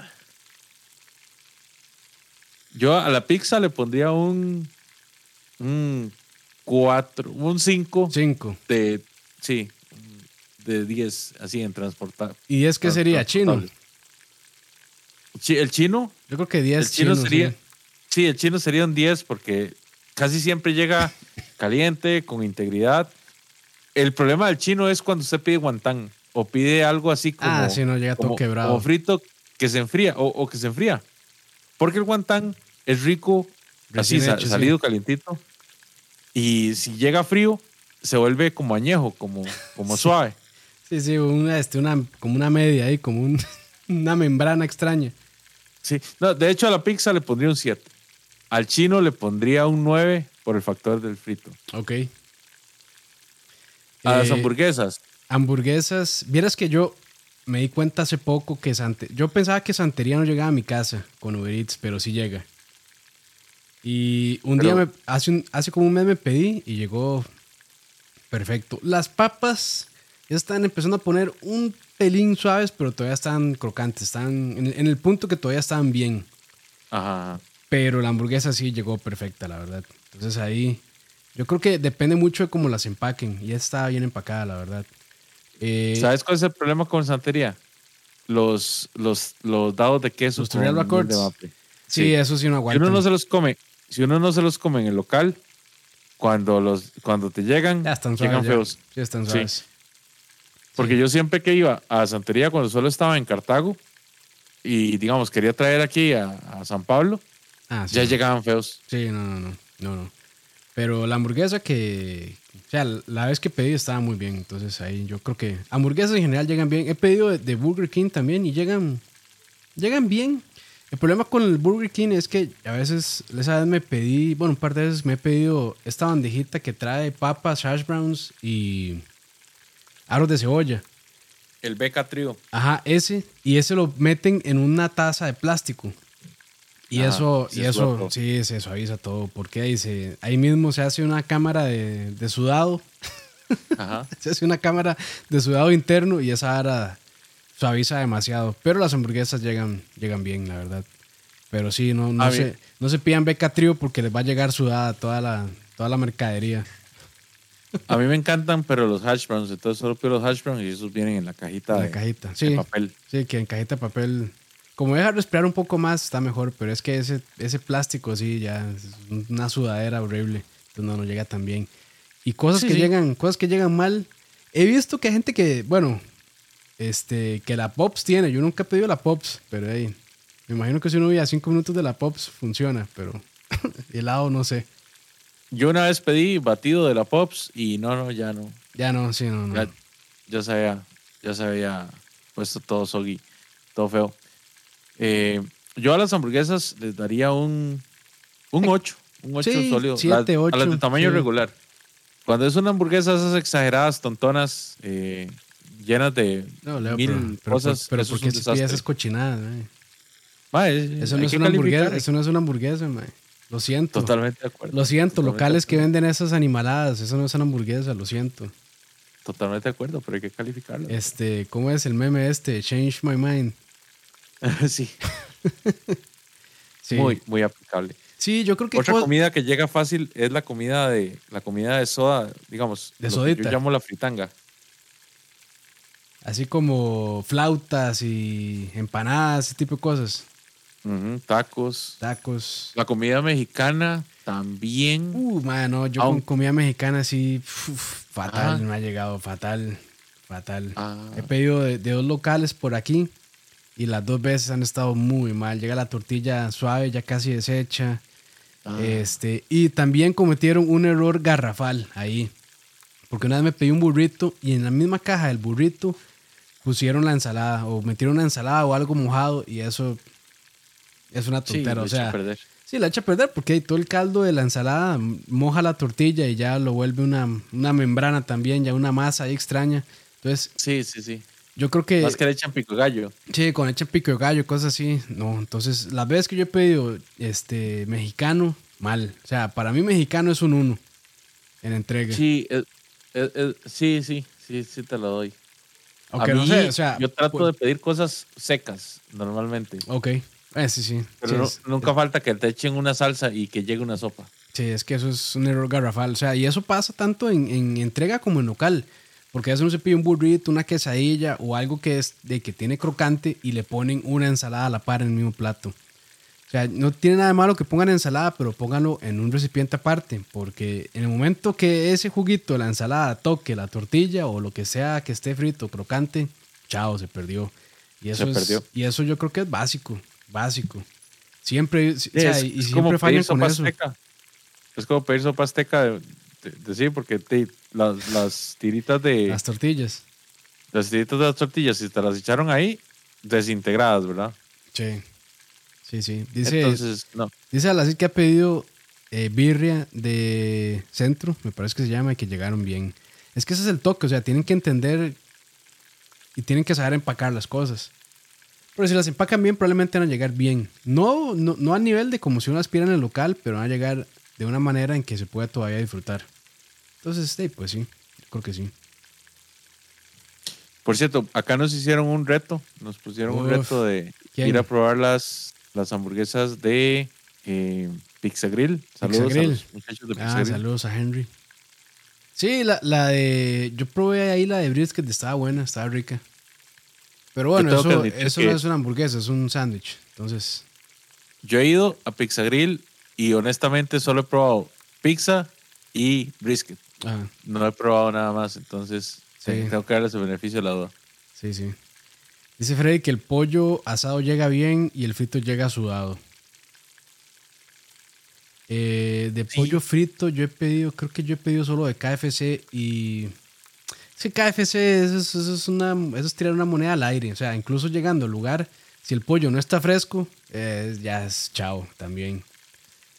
Yo a la pizza le pondría un un 4, un 5 Cinco. de sí, de 10 así en transportar. ¿Y es que sería chino? El chino, Yo creo que 10 el chino sería sí. sí, el chino sería un 10 porque casi siempre llega caliente, con integridad. El problema del chino es cuando usted pide guantán o pide algo así como Ah, sí, no, llega todo como, quebrado. como frito que se enfría o, o que se enfría. Porque el guantán es rico, así Recién sa- hecho, sí. salido calientito. Y si llega frío, se vuelve como añejo, como, como suave. Sí, sí, una, este, una, como una media ahí, como un- una membrana extraña. Sí. No, de hecho, a la pizza le pondría un 7. Al chino le pondría un 9 por el factor del frito. Ok. A las Eh, hamburguesas. Hamburguesas. Vieras que yo me di cuenta hace poco que Sante... Yo pensaba que Santería no llegaba a mi casa con Uber Eats, pero sí llega. Y un Pero- día, me, hace, un- hace como un mes me pedí y llegó perfecto. Las papas ya están empezando a poner un pelín suaves, pero todavía están crocantes. Están en, en el punto que todavía están bien. Ajá. Pero la hamburguesa sí llegó perfecta, la verdad. Entonces ahí, yo creo que depende mucho de cómo las empaquen. Y esta está bien empacada, la verdad. Eh, ¿Sabes cuál es el problema con santería? Los, los, los dados de queso. Los Trial de maple. sí, eso sí no Si aguanta. uno no se los come, si uno no se los come en el local, cuando los cuando te llegan, Ya están llegan suaves. ya. feos. Sí, están Sí. suaves. Porque yo siempre que iba a Santería, cuando solo estaba en Cartago, y digamos, quería traer aquí a, a San Pablo, Ah, sí. ya llegaban feos. Sí, no, no, no, no, no. Pero la hamburguesa que, o sea, la vez que pedí estaba muy bien, entonces ahí yo creo que hamburguesas en general llegan bien. He pedido de, de Burger King también y llegan, llegan bien. El problema con el Burger King es que a veces, esa vez me pedí, bueno, un par de veces me he pedido esta bandejita que trae papas, hash browns y aros de cebolla. El Beca Trio. Ajá, ese. Y ese lo meten en una taza de plástico. Y Ajá, eso, y eso, sí, se suaviza todo. Porque ahí, se, ahí mismo se hace una cámara de, de sudado. Ajá. Se hace una cámara de sudado interno y esa ara suaviza demasiado. Pero las hamburguesas llegan, llegan bien, la verdad. Pero sí, no, no, A se, no se pidan beca trío porque les va a llegar sudada toda la, toda la mercadería. A mí me encantan, pero los hash browns, entonces solo pido los hash browns y esos vienen en la cajita, En la de, cajita. de Sí, papel. Sí, que en cajita de papel. Como deja respirar un poco más, está mejor. Pero es que ese, ese plástico, sí, ya es una sudadera horrible. Entonces no, no llega tan bien. Y cosas Sí, que sí. llegan, cosas que llegan mal. He visto que hay gente que, bueno, este, que la Pops tiene. Yo nunca he pedido la Pops, pero hey, me imagino que si uno vive a cinco minutos de la Pops, funciona, pero helado no sé. Yo una vez pedí batido de la Pops y no, no, ya no. Ya no, sí, no, no. Ya, ya se había, ya se había puesto todo soggy, todo feo. Eh, yo a las hamburguesas les daría un, un 8, un 8 Sí, sólido. siete, Las- a las de tamaño sí. regular. Cuando es una hamburguesa esas exageradas, tontonas, eh, llenas de No, Leo, mil pero, pero, cosas, pero, eso ¿por es qué esas cochinadas? Eso no es una hamburguesa, eso no es una hamburguesa, mae. Lo siento. Totalmente de acuerdo. Lo siento, Totalmente locales que venden esas animaladas, eso no es una hamburguesa, lo siento. Totalmente de acuerdo, pero hay que calificarlo. Este, ¿cómo es el meme este? Change my mind. sí, Sí. muy, muy aplicable. Sí, yo creo que Otra comida que llega fácil es la comida de la comida de soda, digamos, De sodita. yo llamo la fritanga. así como flautas y empanadas, ese tipo de cosas. Tacos. Tacos. La comida mexicana también. Uh, man, no, yo con comida mexicana sí, uf, fatal, Ajá. me ha llegado, fatal, fatal. Ah. He pedido de, de dos locales por aquí y las dos veces han estado muy mal. Llega la tortilla suave, ya casi deshecha. Ah. Este, y también cometieron un error garrafal ahí. Porque una vez me pedí un burrito y en la misma caja del burrito pusieron la ensalada o metieron una ensalada o algo mojado y eso es una Sí, tontera. lo o echa sea, a perder. sí, la echa a perder porque todo el caldo de la ensalada moja la tortilla y ya lo vuelve una, una membrana también, ya una masa ahí extraña. Entonces, Sí, sí, sí. Yo creo que... Más que le echan pico gallo. Sí, con leche pico de gallo, cosas así. No, entonces las veces que yo he pedido este mexicano, mal. O sea, para mí mexicano es un uno en entrega. Sí, es- es- es- sí, sí, sí, sí te lo doy. Aunque a no sé, o sea, yo trato pues- de pedir cosas secas normalmente. Ok, eh, sí, sí. Pero sí, no- es, nunca falta que te echen una salsa y que llegue una sopa. sí, es que eso es un error garrafal. O sea, y eso pasa tanto en, en entrega como en local. Porque a veces uno se pide un burrito, una quesadilla o algo que es de que tiene crocante y le ponen una ensalada a la par en el mismo plato. O sea, no tiene nada de malo que pongan ensalada, pero pónganlo en un recipiente aparte, porque en el momento que ese juguito la ensalada toque la tortilla o lo que sea que esté frito, crocante, chao, se perdió. Y eso Se es- perdió. Y eso yo creo que es básico, básico. Siempre, o sea, es, y, es siempre fallan con eso. azteca. Es como pedir sopa azteca de, de- de- sí, porque te- las, las tiritas de Las tortillas. las tiritas de las tortillas, si te las echaron ahí, desintegradas, ¿verdad? Sí. Sí, sí. Dice, Entonces, no. dice Alacid que ha pedido eh, birria de centro, me parece que se llama, y que llegaron bien. Es que ese es el toque, o sea, tienen que entender y tienen que saber empacar las cosas. Pero si las empacan bien, probablemente van a llegar bien. No, no, no a nivel de como si uno aspira en el local, pero van a llegar de una manera en que se pueda todavía disfrutar. Entonces, sí, pues sí, creo que sí. Por cierto, acá nos hicieron un reto, nos pusieron un reto de ¿quién? ir a probar las, las hamburguesas de eh, Pizza Grill. Saludos Pizza a los muchachos de Pizza Ah, saludos a Henry. Sí, la, la de. Yo probé ahí la de brisket, estaba buena, estaba rica. Pero bueno, eso, eso no es una hamburguesa, es un sándwich. Entonces, Yo he ido a Pizza Grill y honestamente solo he probado pizza y brisket. Ah, No he probado nada más, entonces Sí. Tengo que darle su beneficio a la duda. Sí, sí. Dice Freddy que el pollo asado llega bien y el frito llega sudado. Eh, de pollo frito yo he pedido, creo que yo he pedido solo de KFC y... Sí, KFC eso es, una, eso es tirar una moneda al aire. O sea, incluso llegando al lugar, si el pollo no está fresco, eh, ya es chao también.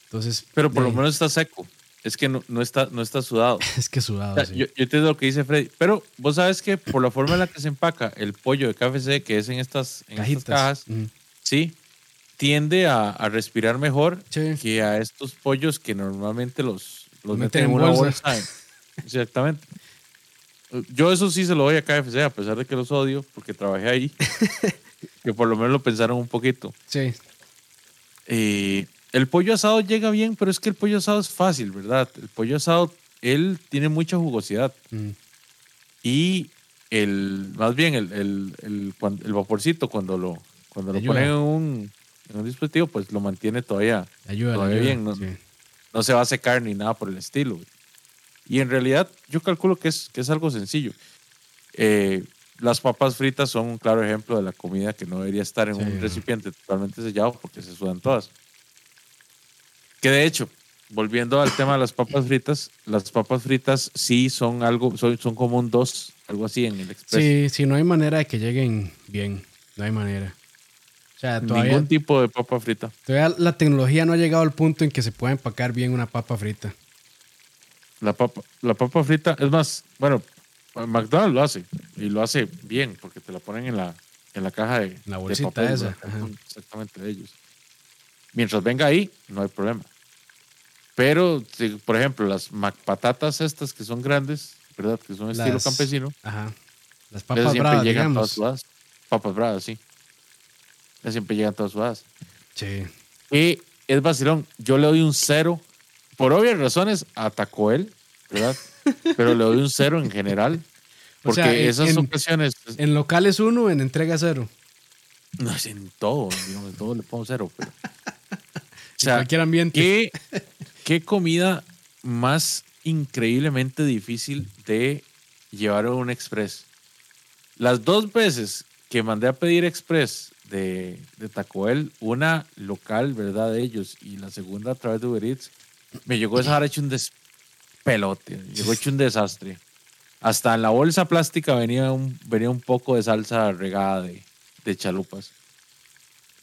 Entonces, Pero por lo menos está seco. Es que no, no, está, no está sudado. es que sudado. sí. yo, yo entiendo lo que dice Freddy. Pero vos sabes que por la forma en la que se empaca el pollo de KFC, que es en estas, en estas cajas, sí, tiende a, a respirar mejor que a estos pollos que normalmente los, los meten, en una bolsa. Exactamente. Yo eso sí se lo doy a KFC, a pesar de que los odio, porque trabajé ahí. que por lo menos lo pensaron un poquito. Sí. Eh, el pollo asado llega bien, pero es que el pollo asado es fácil, ¿verdad? El pollo asado, él tiene mucha jugosidad. Mm. Y el, más bien el, el, el, vaporcito, cuando lo, cuando lo Ayuda. ponen en un, en un dispositivo, pues lo mantiene todavía, Ayuda, todavía ayuda. bien. ¿no? sí. no se va a secar ni nada por el estilo. güey. Y en realidad yo calculo que es, que es algo sencillo. Eh, las papas fritas son un claro ejemplo de la comida que no debería estar en Sí, un no. recipiente totalmente sellado porque se sudan todas. Que de hecho, volviendo al tema de las papas fritas, las papas fritas sí son algo, son, son como un 2, algo así en el Express. Sí, sí, no hay manera de que lleguen bien. No hay manera. O sea, todavía, Ningún tipo de papa frita. todavía la tecnología no ha llegado al punto en que se pueda empacar bien una papa frita. La papa, la papa frita, es más, bueno, McDonald's lo hace y lo hace bien porque te la ponen en la, en la caja de, La de bolsita papel, esa. Exactamente de ellos. Mientras venga ahí, no hay problema. Pero, por ejemplo, las patatas estas que son grandes, ¿verdad? Que son estilo Las- campesino, Ajá. Las papas siempre bravas, llegan digamos. todas sudadas. Papas bravas, sí. Esas siempre llegan todas sudadas. Sí. Y es vacilón. Yo le doy un cero, por obvias razones, a Taco Bell, ¿verdad? Pero le doy un cero en general. O Porque sea, en- esas en- ocasiones, En locales uno, en entrega cero. no es en todo, digamos, en todo le pongo cero. Pero. O En cualquier ambiente. ¿qué, qué comida más increíblemente difícil de llevar a un express? Las dos veces que mandé a pedir express de, de Taco Bell, una local, ¿verdad? De ellos, y la segunda a través de Uber Eats, me llegó esa hora hecho un despelote, llegó hecho un desastre. Hasta en la bolsa plástica venía un, venía un poco de salsa regada de, de chalupas.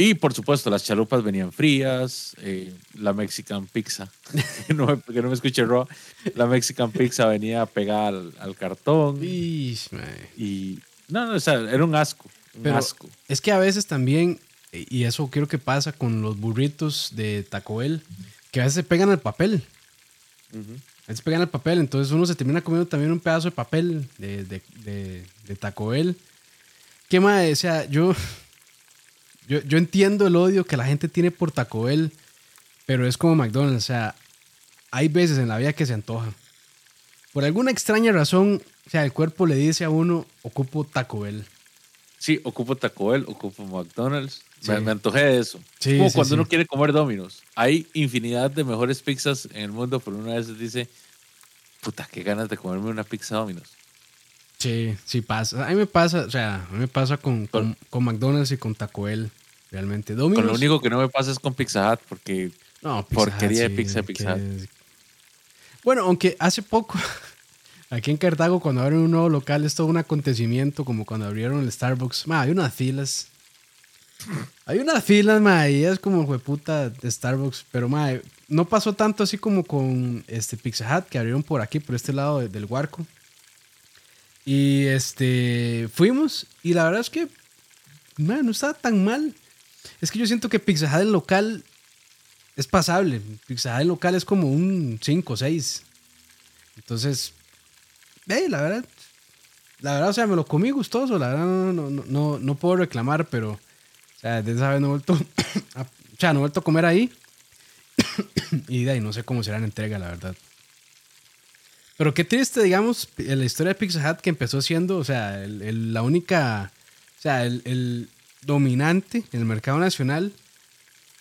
Y por supuesto, las chalupas venían frías, eh, la Mexican Pizza, que no me, que no me escuche Roa, la Mexican Pizza venía pegada al, al cartón. Ish. Y no, no, o sea, era un asco, un Pero asco. es que a veces también, y eso creo que pasa con los burritos de Taco Bell, que a veces se pegan al papel. A veces pegan al papel, entonces uno se termina comiendo también un pedazo de papel de, de, de, de Taco Bell. ¿Qué más? O sea, yo, yo, yo entiendo el odio que la gente tiene por Taco Bell, pero es como McDonald's. O sea, hay veces en la vida que se antoja. Por alguna extraña razón, o sea, el cuerpo le dice a uno, ocupo Taco Bell. Sí, ocupo Taco Bell, ocupo McDonald's. Me, Sí. me antojé de eso. Sí, como sí, cuando uno quiere comer Domino's. Hay infinidad de mejores pizzas en el mundo, pero una vez dice, puta, qué ganas de comerme una pizza Domino's. Sí, sí pasa. A mí me pasa, o sea, a mí me pasa con, con, con McDonald's y con Taco Bell, realmente. Con Domino's, lo único que no me pasa es con Pizza Hut, porque no, porquería de Hut, pizza, Pizza Hut. es- Bueno, aunque hace poco, aquí en Cartago, cuando abren un nuevo local, es todo un acontecimiento, como cuando abrieron el Starbucks. Ma, hay unas filas. Hay unas filas, ma, y es como puta de Starbucks. Pero, ma, no pasó tanto así como con este Pizza Hut, que abrieron por aquí, por este lado de- del Huarco. Y este, fuimos, y la verdad es que, ma, no estaba tan mal. Es que yo siento que Pizza Hut el local es pasable. Pizza Hut el local es como un 5 o 6. Entonces, eh, la verdad, la verdad, o sea, me lo comí gustoso. La verdad, no, no, no, no, no puedo reclamar, pero, o sea, desde esa vez no he vuelto a, no he vuelto a comer ahí. y de ahí no sé cómo será la entrega, la verdad. Pero qué triste, digamos, la historia de Pizza Hut que empezó siendo, o sea, el- la única, o sea, el dominante en el mercado nacional.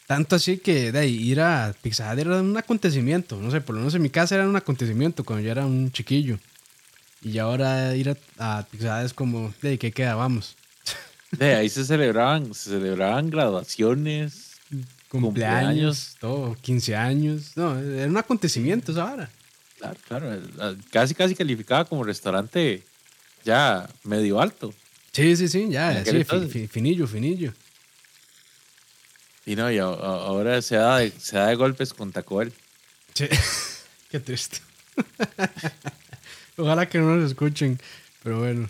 Tanto así que de ahí, ir a Pizza Hut era un acontecimiento. No sé, por lo menos en mi casa era un acontecimiento cuando yo era un chiquillo. Y ahora ir a, a Pizza es como, ¿de qué queda? Vamos. De ahí se celebraban, se celebraban graduaciones, Cumpleaños, todo, 15 años. No, era un acontecimiento esa. Claro, claro. Casi, casi calificaba como restaurante ya medio alto. Sí, sí, sí, ya, sí, fi- finillo, finillo. Y no, y a- a- ahora se da de, se da de golpes con Taco Bell. Sí. Qué triste. Ojalá que no nos escuchen, pero bueno.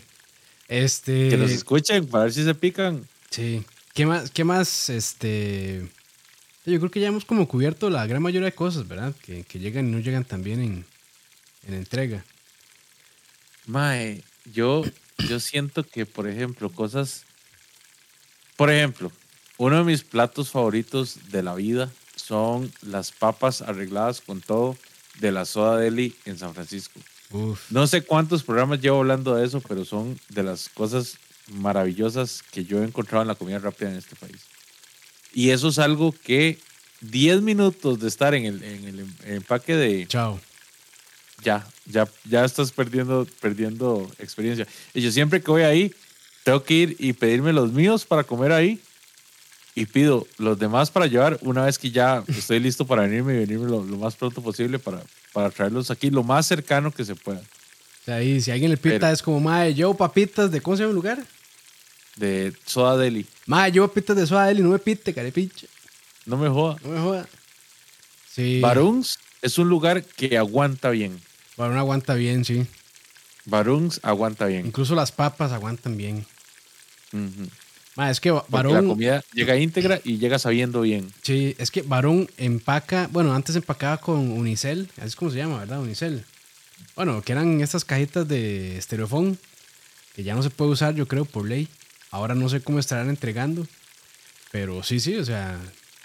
Este. Que los escuchen para ver si se pican. Sí. ¿Qué más? ¿Qué más? Este. Yo creo que ya hemos como cubierto la gran mayoría de cosas, ¿verdad? Que, que llegan y no llegan también en, en entrega. Mae, yo, yo siento que, por ejemplo, cosas. Por ejemplo, uno de mis platos favoritos de la vida son las papas arregladas con todo de la Soda Deli en San Francisco. Uf. No sé cuántos programas llevo hablando de eso, pero son de las cosas maravillosas que yo he encontrado en la comida rápida en este país. Y eso es algo que 10 minutos de estar en el, en el em- empaque de Chao. Ya, ya, ya estás perdiendo, perdiendo experiencia. Y yo siempre que voy ahí, tengo que ir y pedirme los míos para comer ahí. Y pido los demás para llevar una vez que ya estoy listo para venirme y venirme lo, lo más pronto posible para, para traerlos aquí, lo más cercano que se pueda. O sea, ahí, si alguien le pita, Pero- es como, madre, llevo papitas de, ¿cómo se llama el lugar? De Soda Deli. Madre, llevo papitas de suadel y no me pite, carepiche. No me joda. No me joda. Sí. Baruns es un lugar que aguanta bien. Barón aguanta bien, sí. Baruns aguanta bien. Incluso las papas aguantan bien. Madre, es que Porque la Barón. comida llega íntegra y llega sabiendo bien. Sí, es que Barón empaca, bueno, antes empacaba con Unicel, así es como se llama, ¿verdad? Unicel. Bueno, que eran estas cajitas de estereofón, que ya no se puede usar, yo creo, por ley. Ahora no sé cómo estarán entregando, pero sí, sí, o sea,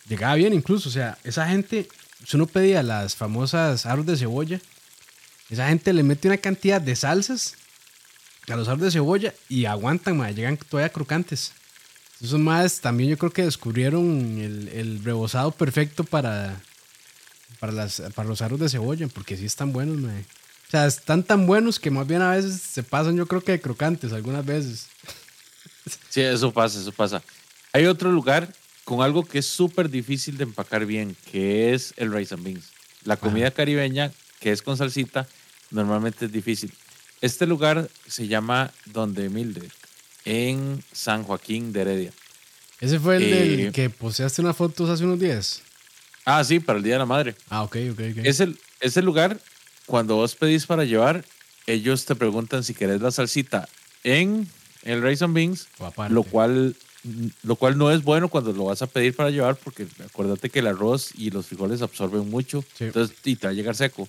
llegaba bien incluso, o sea, esa gente, si uno pedía las famosas aros de cebolla, esa gente le mete una cantidad de salsas a los aros de cebolla y aguantan, madre, llegan todavía crocantes. Esos más también yo creo que descubrieron el, el rebozado perfecto para, para, las, para los aros de cebolla, porque sí están buenos. O sea, están tan buenos que más bien a veces se pasan, yo creo que de crocantes, algunas veces. Sí, eso pasa, eso pasa. Hay otro lugar con algo que es súper difícil de empacar bien, que es el rice and beans. La comida caribeña, que es con salsita, normalmente es difícil. Este lugar se llama Donde Mildred, en San Joaquín de Heredia. Ese fue el Eh, del que poseaste unas fotos hace unos días. Ah, sí, para el Día de la Madre. Ah, ok, ok, ok. Es el, es el lugar, cuando vos pedís para llevar, ellos te preguntan si querés la salsita en el and beans, lo cual, lo cual no es bueno cuando lo vas a pedir para llevar, porque acuérdate que el arroz y los frijoles absorben mucho, Sí. entonces y te va a llegar seco.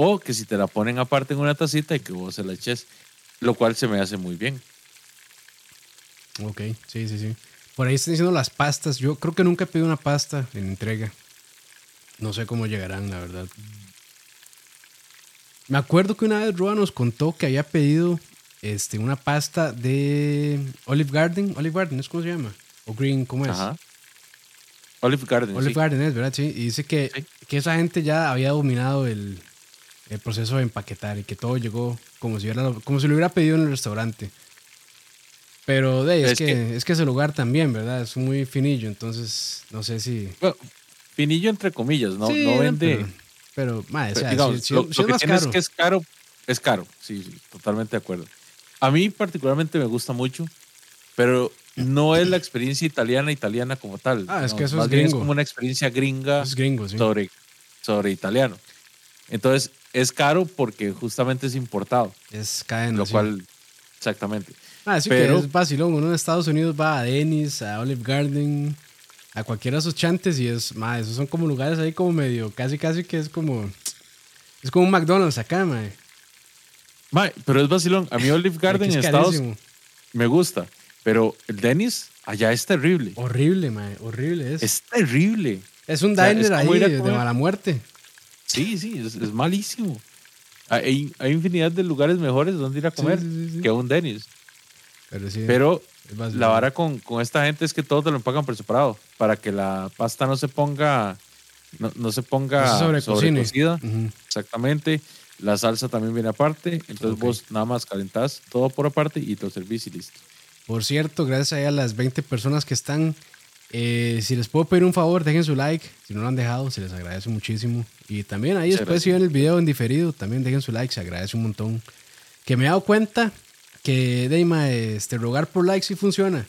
O que si te la ponen aparte en una tacita y que vos se la eches, lo cual se me hace muy bien. Ok, sí, sí, sí. Por ahí están diciendo las pastas. Yo creo que nunca he pedido una pasta en entrega. No sé cómo llegarán, la verdad. Me acuerdo que una vez Roa nos contó que había pedido este, una pasta de Olive Garden. Olive Garden, ¿es cómo se llama? O Green, ¿cómo es? Ajá. Olive Garden. Olive sí. Garden es, ¿verdad? Sí. Y dice que, Sí. que esa gente ya había dominado el, el proceso de empaquetar y que todo llegó como si, hubiera- como si lo hubiera pedido en el restaurante. Pero de es, Es que, que- es que ese lugar también, ¿verdad? Es muy finillo, entonces no sé si... Bueno, finillo entre comillas, no, Sí, no vende. Pero, pero mae, o sea, digamos, si, lo, si lo es que más caro. que es caro, es caro, sí, sí, totalmente de acuerdo. A mí particularmente me gusta mucho, pero no es la experiencia italiana italiana como tal. Ah, es no, que eso más es bien gringo. como una experiencia gringa Es gringo, sí. sobre, sobre italiano. Entonces, es caro porque justamente es importado, Es cadena. lo sí. cual, exactamente. Ah, sí pero- que es vacilón. Uno en Estados Unidos va a Denny's, a Olive Garden, a cualquiera de esos chantes y es, esos son como lugares ahí como medio, casi casi que es como... Es como un McDonald's acá, mae. Mae, pero es vacilón. A mí Olive Garden en es Estados me gusta, pero el Dennis allá es terrible. Horrible, mae, horrible es. Es, Es terrible. un o sea, diner es ahí de, mala muerte. Sí, sí, es, es malísimo. Hay, hay infinidad de lugares mejores donde ir a comer sí, sí, que un Dennis. Pero la vara con, con esta gente es que todo te lo empacan por separado para que la pasta no se ponga no, no se ponga sobrecocine. sobrecocida. Exactamente. La salsa también viene aparte, entonces vos nada más calentás todo por aparte y te lo servís y listo. Por cierto, gracias a las 20 personas que están. Eh, si les puedo pedir un favor, dejen su like. Si no lo han dejado, se les agradece muchísimo. Y también ahí Muchas después, si ven el video en diferido, también dejen su like, se agradece un montón. Que me he dado cuenta que, Deima, este, rogar por like sí funciona.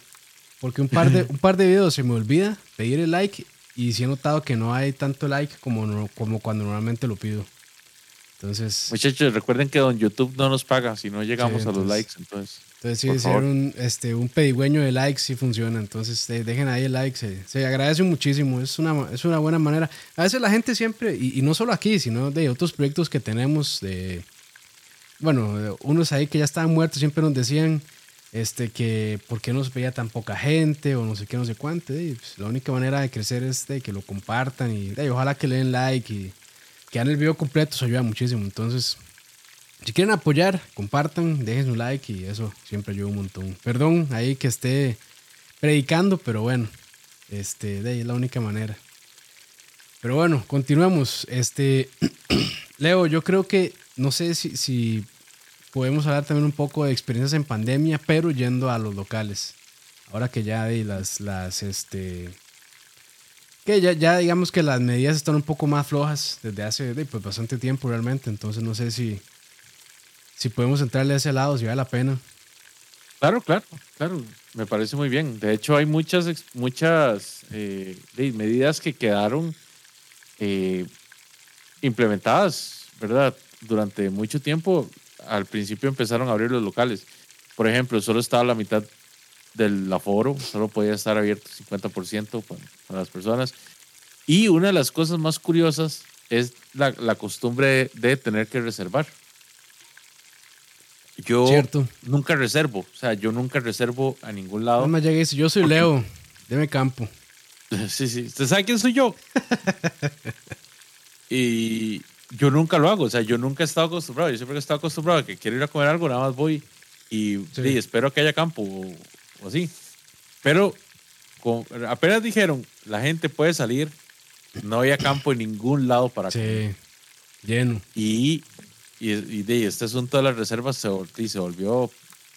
Porque un par de, un par de videos se me olvida pedir el like y sí he notado que no hay tanto like como, no- como cuando normalmente lo pido. Entonces, Muchachos, recuerden que don YouTube no nos paga si no llegamos Sí, a los entonces- likes, entonces. Entonces, sí, favor. un, este, un pedigüeño de likes sí funciona. Entonces, dejen ahí el like. Se, se agradece muchísimo. Es una, es una buena manera. A veces la gente siempre, y, y no solo aquí, sino de otros proyectos que tenemos, de, bueno, unos ahí que ya estaban muertos, siempre nos decían este, que por qué no se veía tan poca gente o no sé qué, no sé cuánto. Y, pues, la única manera de crecer es de que lo compartan y de, ojalá que le den like y que hagan el video completo. Eso ayuda muchísimo. Entonces, si quieren apoyar, compartan, dejen su like y eso siempre ayuda un montón. Perdón ahí que esté predicando, pero bueno, este, de ahí es la única manera. Pero bueno, continuemos. Este, Leo, yo creo que, no sé si, si podemos hablar también un poco de experiencias en pandemia, pero yendo a los locales. Ahora que ya las, las, este, que ya, ya digamos que las medidas están un poco más flojas desde hace pues, bastante tiempo realmente, entonces no sé si, si podemos entrarle a ese lado, si vale la pena. Claro, claro, claro. Me parece muy bien. De hecho, hay muchas, muchas eh, medidas que quedaron eh, implementadas, ¿verdad? Durante mucho tiempo. Al principio empezaron a abrir los locales. Por ejemplo, solo estaba la mitad del aforo, solo podía estar abierto 50% para, para las personas. Y una de las cosas más curiosas es la, costumbre de tener que reservar. Yo Cierto. nunca reservo, o sea, yo nunca reservo a ningún lado. Llega y dice, yo soy Leo, deme campo. Sí, sí. ¿Usted sabe quién soy yo? y yo nunca lo hago. O sea, yo nunca he estado acostumbrado. Yo siempre he estado acostumbrado a que quiero ir a comer algo, nada más voy y, Sí. y espero que haya campo o, o así. Pero con- apenas dijeron, la gente puede salir, no había campo en ningún lado para comer. Sí, lleno, Y, y, y de este asunto de las reservas se, vol- y se volvió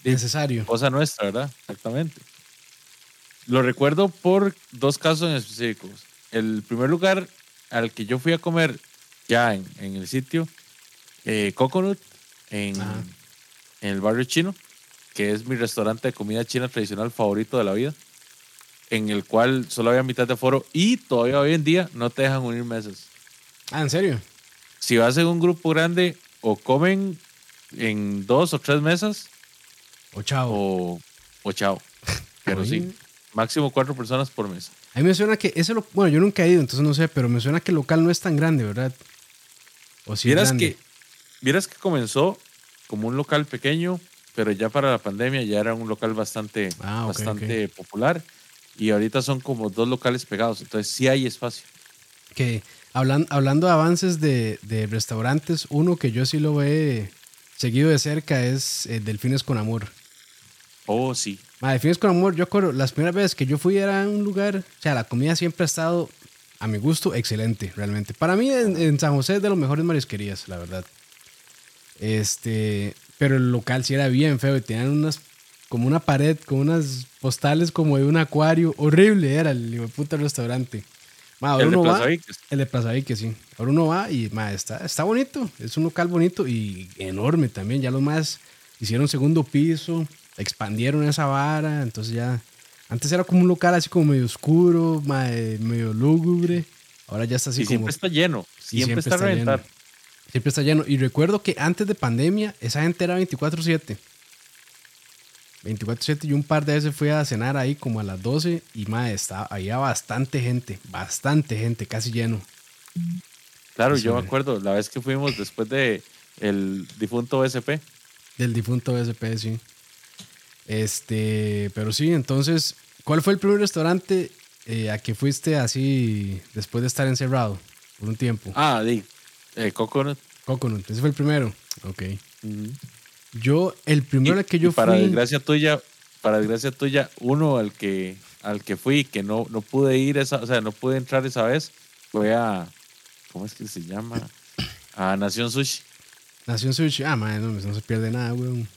necesario. cosa nuestra, ¿verdad? Exactamente. Lo recuerdo por dos casos en específicos. El primer lugar al que yo fui a comer ya en, en el sitio, eh, Coconut, en, en el barrio chino, que es mi restaurante de comida china tradicional favorito de la vida, en el cual solo había mitad de aforo y todavía hoy en día no te dejan unir mesas. Ah, ¿en serio? Si vas en un grupo grande, o comen en dos o tres mesas, O chavo. o, o chao. Pero sí, máximo cuatro personas por mesa. A mí me suena que ese lo, bueno, yo nunca he ido, entonces no sé, pero me suena que el local no es tan grande, ¿verdad? O si es Vieras grande. que, vieras que comenzó como un local pequeño, pero ya para la pandemia ya era un local bastante, Ah, bastante popular. Y ahorita son como dos locales pegados, entonces sí hay espacio. que hablan- hablando de avances de, de restaurantes, uno que yo sí lo he seguido de cerca es eh, Delfines con Amor. Oh, sí. Ma, Delfines con Amor, yo acuerdo, las primeras veces que yo fui era un lugar, o sea, la comida siempre ha estado, a mi gusto, excelente, realmente. Para mí en, en San José es de los mejores marisquerías, la verdad. Este, pero el local sí era bien feo y tenían unas, como una pared con unas postales como de un acuario. Horrible era el puta restaurante. Ma, ahora El de uno va- Plaza Viques. el de Plaza Vique, sí. Ahora uno va y ma, está, está bonito. Es un local bonito y enorme también. Ya los más hicieron segundo piso, expandieron esa vara. Entonces ya. Antes era como un local así como medio oscuro, ma, eh, medio lúgubre. Ahora ya está así y como. siempre está lleno. y Siempre, está reventar. lleno. Siempre está lleno. Y recuerdo que antes de pandemia, esa gente era 24-7. 24-7 y un par de veces fui a cenar ahí como a las 12 y ma, estaba, había bastante gente, bastante gente, casi lleno. Claro, yo me acuerdo la vez que fuimos después de el difunto BSP. Del difunto SP, sí. Este, pero sí, entonces, ¿cuál fue el primer restaurante eh, a que fuiste así después de estar encerrado por un tiempo? Ah, di, eh, Coconut. Coconut, ese fue el primero. Ok. Yo, el primero Y- al que yo para fui. desgracia tuya, para desgracia tuya, uno al que al que fui que no no pude ir esa, o sea, no pude entrar esa vez fue a ¿cómo es que se llama? A Nación Sushi. Nación Sushi. Ah, madre, no, no se pierde nada, weón.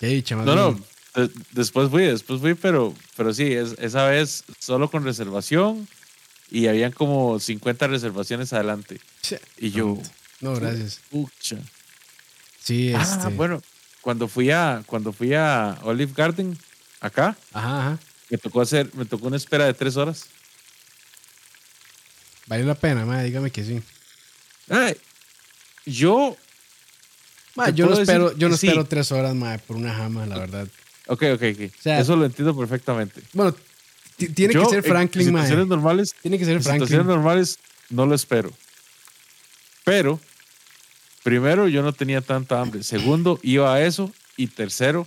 Qué dicha, No, no. de- después fui, después fui, pero, pero sí, es- esa vez solo con reservación y habían como 50 reservaciones adelante. Y yo, No, gracias. pucha. Sí, Ah, este. bueno, cuando fui a cuando fui a Olive Garden acá, Ajá, ajá. me tocó hacer, me tocó una espera de tres horas. Vale la pena, madre, dígame que sí. Ay, yo, yo no espero, yo no sí. espero tres horas, madre, por una jama, la verdad. ok, ok, ok. O sea, Eso lo entiendo perfectamente. Bueno, ti- tiene Yo, que ser en Franklin, madre. situaciones normales, Tiene que ser en Franklin. situaciones normales no lo espero. Pero, primero, yo no tenía tanta hambre. Segundo, iba a eso. Y tercero,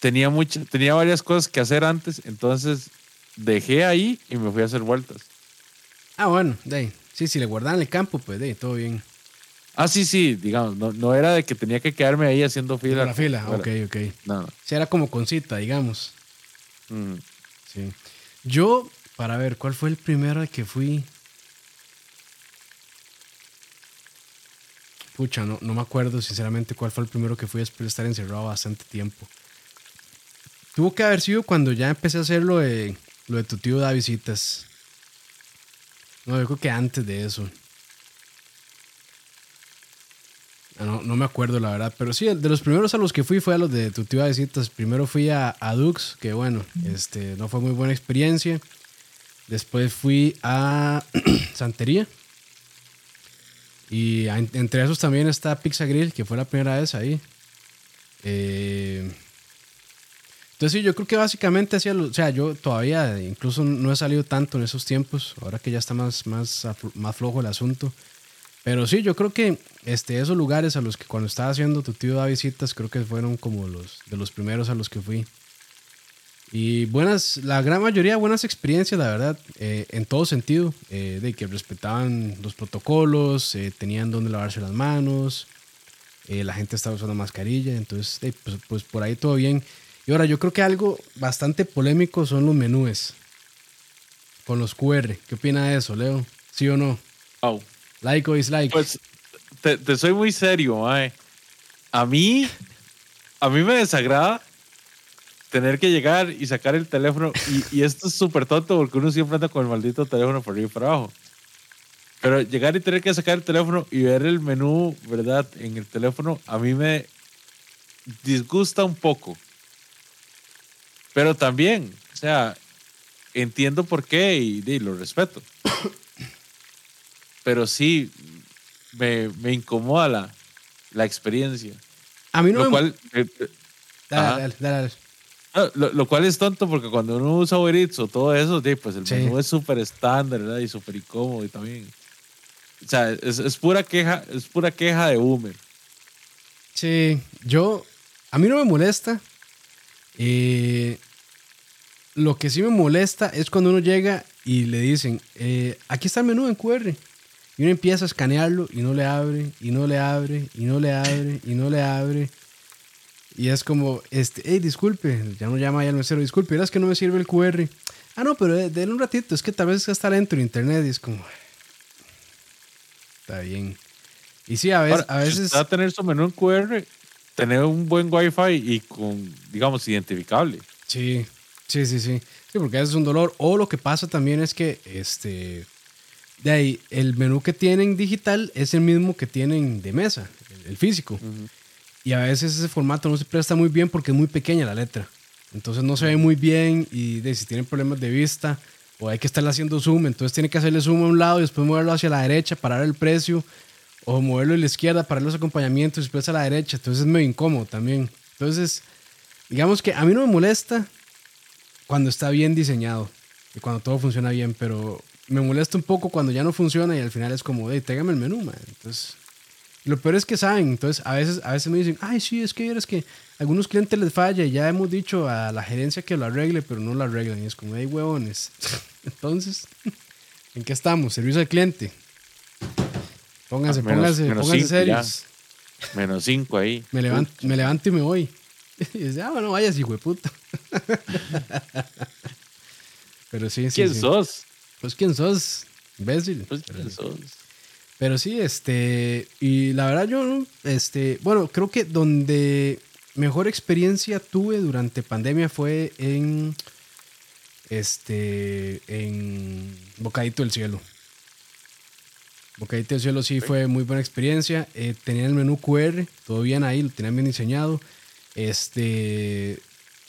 tenía, mucha, tenía varias cosas que hacer antes. Entonces, dejé ahí y me fui a hacer vueltas. Ah, bueno, de ahí. Sí, si le guardan el campo, pues de ahí, todo bien. Ah, sí, sí, digamos, no, no era de que tenía que quedarme ahí haciendo fila. la fila, ok, ok. No, no. Sí, era como con cita, digamos. Mm. Sí. Yo, para ver, ¿cuál fue el primero al que fui? Pucha, no, no me acuerdo sinceramente cuál fue el primero que fui después de estar encerrado bastante tiempo. Tuvo que haber sido cuando ya empecé a hacer lo de, lo de tu tío da visitas. No, yo creo que antes de eso. Ah, No, no me acuerdo la verdad, pero sí, de los primeros a los que fui fue a los de tu tío da visitas. Primero fui a, a Dux, que bueno, este, no fue muy buena experiencia. Después fui a Santería. Y entre esos también está Pizza Grill, que fue la primera vez ahí. Eh, entonces sí, yo creo que básicamente hacía, o sea, yo todavía incluso no he salido tanto en esos tiempos, ahora que ya está más, más, más flojo el asunto. Pero sí, yo creo que este, esos lugares a los que cuando estaba haciendo tu tío da visitas, creo que fueron como los de los primeros a los que fui. Y buenas, la gran mayoría buenas experiencias, la verdad, eh, en todo sentido, eh, de que respetaban los protocolos, eh, tenían donde lavarse las manos, eh, la gente estaba usando mascarilla, entonces, eh, pues, pues por ahí todo bien. Y ahora, yo creo que algo bastante polémico son los menúes con los QR. ¿Qué opina de eso, Leo? ¿Sí o no? Au. Like o dislike. Pues te, te soy muy serio, mae. A mí, a mí me desagrada tener que llegar y sacar el teléfono. Y, y esto es súper tonto porque uno siempre anda con el maldito teléfono por arriba y por abajo. Pero llegar y tener que sacar el teléfono y ver el menú, ¿verdad? En el teléfono, a mí me disgusta un poco. Pero también, o sea, entiendo por qué y, y lo respeto. Pero sí, me, me incomoda la, la experiencia. a mí no Lo me... cual, eh, eh, Dale, dale, dale, dale. No, lo, lo cual es tonto porque cuando uno usa Uber Eats o todo eso, pues el Sí. menú es súper estándar ¿verdad? y súper incómodo y también. O sea, es, es pura queja, es pura queja de Uber. Sí, yo, a mí no me molesta. Eh, lo que sí me molesta es cuando uno llega y le dicen, eh, aquí está el menú en QR. Y uno empieza a escanearlo y no le abre, y no le abre, y no le abre, y no le abre. Y es como, este, hey, disculpe, ya no llama ahí al mesero, disculpe, es que no me sirve el QR. Ah, no, pero de- denle un ratito, es que tal vez está lento en internet y es como, está bien. Y sí, a veces, Ahora, a veces tener su menú en QR, tener un buen Wi-Fi y con, digamos, identificable. Sí, sí, sí, sí. Sí, porque eso es un dolor. O lo que pasa también es que este de ahí el menú que tienen digital es el mismo que tienen de mesa, el, el físico. Y a veces ese formato no se presta muy bien porque es muy pequeña la letra. Entonces no se ve muy bien y de, si tienen problemas de vista o hay que estarle haciendo zoom, entonces tiene que hacerle zoom a un lado y después moverlo hacia la derecha para dar el precio o moverlo a la izquierda para dar los acompañamientos y después a la derecha. Entonces es medio incómodo también. Entonces, digamos que a mí no me molesta cuando está bien diseñado y cuando todo funciona bien, pero me molesta un poco cuando ya no funciona y al final es como, hey, tráigame el menú, man. Entonces, lo peor es que saben, entonces a veces, a veces me dicen, ay, sí, es que es que a algunos clientes les falla y ya hemos dicho a la gerencia que lo arregle, pero no lo arreglan. Y es como, hey, huevones. entonces, ¿en qué estamos? Servicio al cliente. Pónganse, Ah, menos- pónganse, menos pónganse cinco serios. Menos 5 ahí. Me levanto, me levanto y me voy. Y dice, ah, bueno, vayas, hijo de puta. Pero sí, sí. ¿Quién sí. sos? Pues quién sos, imbécil. Pues, pero, ¿quién sos? Pero sí, este, y la verdad yo, este, bueno, creo que donde mejor experiencia tuve durante pandemia fue en, este, en Bocadito del Cielo. Bocadito del Cielo sí fue muy buena experiencia. Eh, tenía el menú QR, todo bien ahí, lo tenían bien diseñado. Este,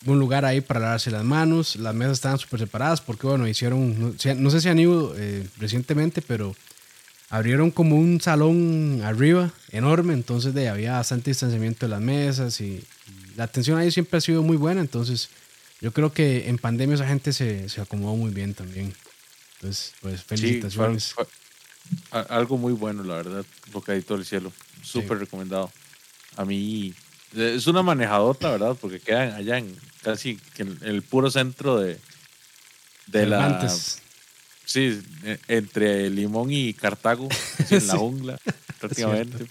un lugar ahí para lavarse las manos. Las mesas estaban súper separadas porque, bueno, hicieron, no, sé si han ido eh, recientemente, pero abrieron como un salón arriba enorme, entonces de, había bastante distanciamiento de las mesas y, la atención ahí siempre ha sido muy buena, entonces yo creo que en pandemia esa gente se, se acomodó muy bien también. Entonces, pues felicitaciones algo muy bueno, la verdad. Bocadito del cielo. Súper recomendado. A mí es una manejadota, ¿verdad? Porque quedan allá en casi en el puro centro de, de la. Sí, e, entre Limón y Cartago, en la jungla, prácticamente.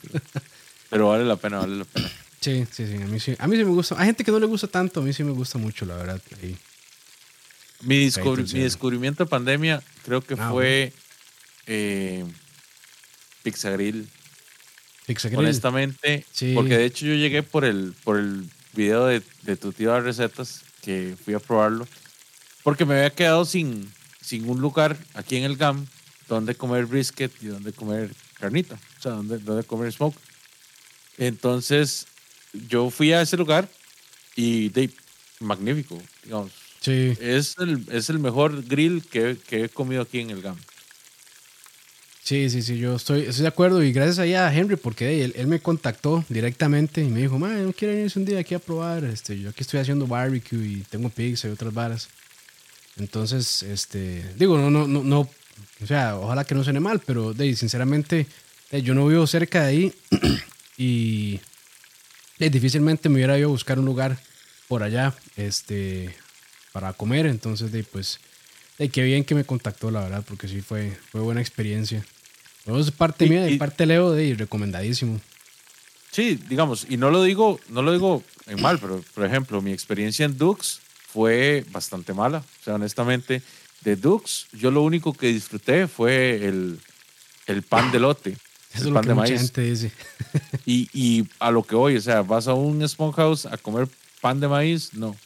Pero, vale la pena, vale la pena. Sí, sí, sí. A mí sí, a mí sí me gusta. Hay gente que no le gusta tanto, a mí sí me gusta mucho, la verdad. Mi, mi descubrimiento de pandemia creo que ah, fue eh, Pixagril. Honestamente, porque de hecho yo llegué por el, por el video de, tu tío de recetas que fui a probarlo, porque me había quedado sin, sin un lugar aquí en el GAM donde comer brisket y donde comer carnita, o sea, donde, donde comer smoke. Entonces, yo fui a ese lugar y de magnífico, digamos. Es, el, es el mejor grill que, que he comido aquí en el GAM. Sí, sí, sí, yo estoy, estoy de acuerdo y gracias a Henry porque él, él, me contactó directamente y me dijo, man, no quiero irse un día aquí a probar, este, yo aquí estoy haciendo barbecue y tengo pizza y otras varas. Entonces, este, digo, no, no, no, no, o sea, ojalá que no suene mal, pero de, sinceramente, yo no vivo cerca de ahí y difícilmente me hubiera ido a buscar un lugar por allá, este, para comer, entonces, de, pues, de qué bien que me contactó, la verdad, porque sí fue, fue buena experiencia es parte mía y parte Leo de recomendadísimo. Sí, digamos, y no lo digo, no lo digo en mal, pero por ejemplo, mi experiencia en Dux fue bastante mala. O sea, honestamente, de Dux, yo lo único que disfruté fue el, el pan de lote. el pan de maíz. y, y a lo que voy, o sea, vas a un Smokehouse a comer pan de maíz, no.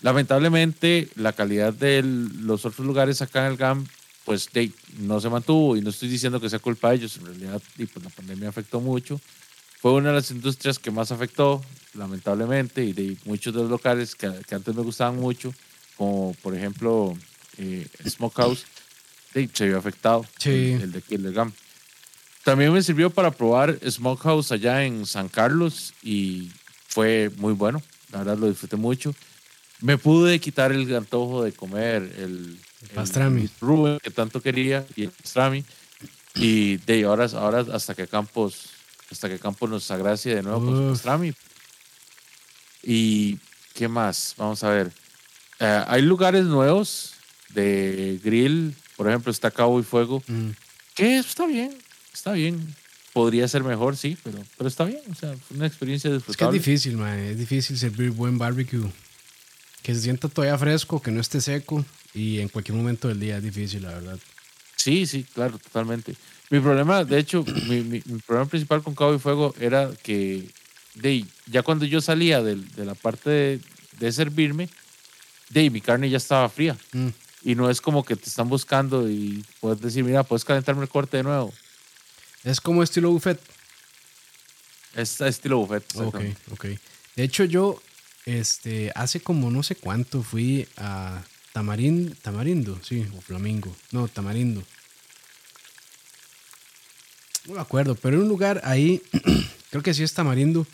Lamentablemente, la calidad de los otros lugares acá en el GAM pues no se mantuvo y no estoy diciendo que sea culpa de ellos, en realidad y pues, la pandemia afectó mucho. Fue una de las industrias que más afectó, lamentablemente, y de muchos de los locales que, antes me gustaban mucho, como por ejemplo eh, Smokehouse, se vio afectado, el, de aquí, el GAM. También me sirvió para probar Smokehouse allá en San Carlos y fue muy bueno, la verdad lo disfruté mucho. Me pude quitar el antojo de comer el Pastrami. Rubén, que tanto quería, y el Pastrami. Y de ahora, ahora hasta que Campos, hasta que Campos nos agracie de nuevo con su Pastrami. Y qué más, vamos a ver. Eh, hay lugares nuevos de grill, por ejemplo, está Cabo y Fuego, mm. que está bien, está bien. Podría ser mejor, sí, pero, pero está bien. O sea, fue una experiencia disfrutable. Es que es difícil, man. Es difícil servir buen barbecue. Que se sienta todavía fresco, que no esté seco y en cualquier momento del día es difícil, la verdad. Sí, sí, claro, totalmente. Mi problema, de hecho, mi, mi, problema principal con Cabo y Fuego era que de, ya cuando yo salía de, de la parte de, de, servirme, de mi carne ya estaba fría. Mm. Y no es como que te están buscando y puedes decir, mira, puedes calentarme el corte de nuevo. Es como estilo buffet. Es estilo buffet. Ok, ok. De hecho, yo este, hace como no sé cuánto fui a Tamarín, Tamarindo, sí, o Flamingo. No, Tamarindo. No me acuerdo, pero en un lugar ahí, creo que sí es Tamarindo,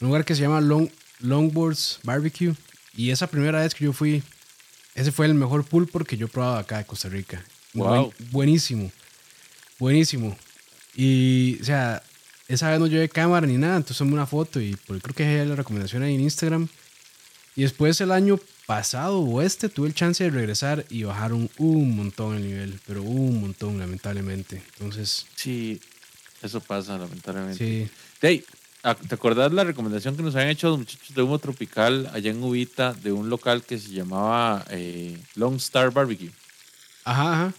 un lugar que se llama Long, Longboards Barbecue. Y esa primera vez que yo fui, ese fue el mejor pulpo que yo he probado acá de Costa Rica. Wow. buenísimo, buenísimo. Y, o sea, esa vez no llevé cámara ni nada, entonces tomé una foto y pues, creo que es la recomendación ahí en Instagram. Y después el año pasado o este tuve el chance de regresar y bajaron un montón el nivel, pero un montón lamentablemente. Entonces... Sí, eso pasa lamentablemente. Sí. Hey, ah, ¿te acordás la recomendación que nos habían hecho los muchachos de Humo Tropical allá en Ubita de un local que se llamaba eh, Long Star Barbecue? Ajá, ajá.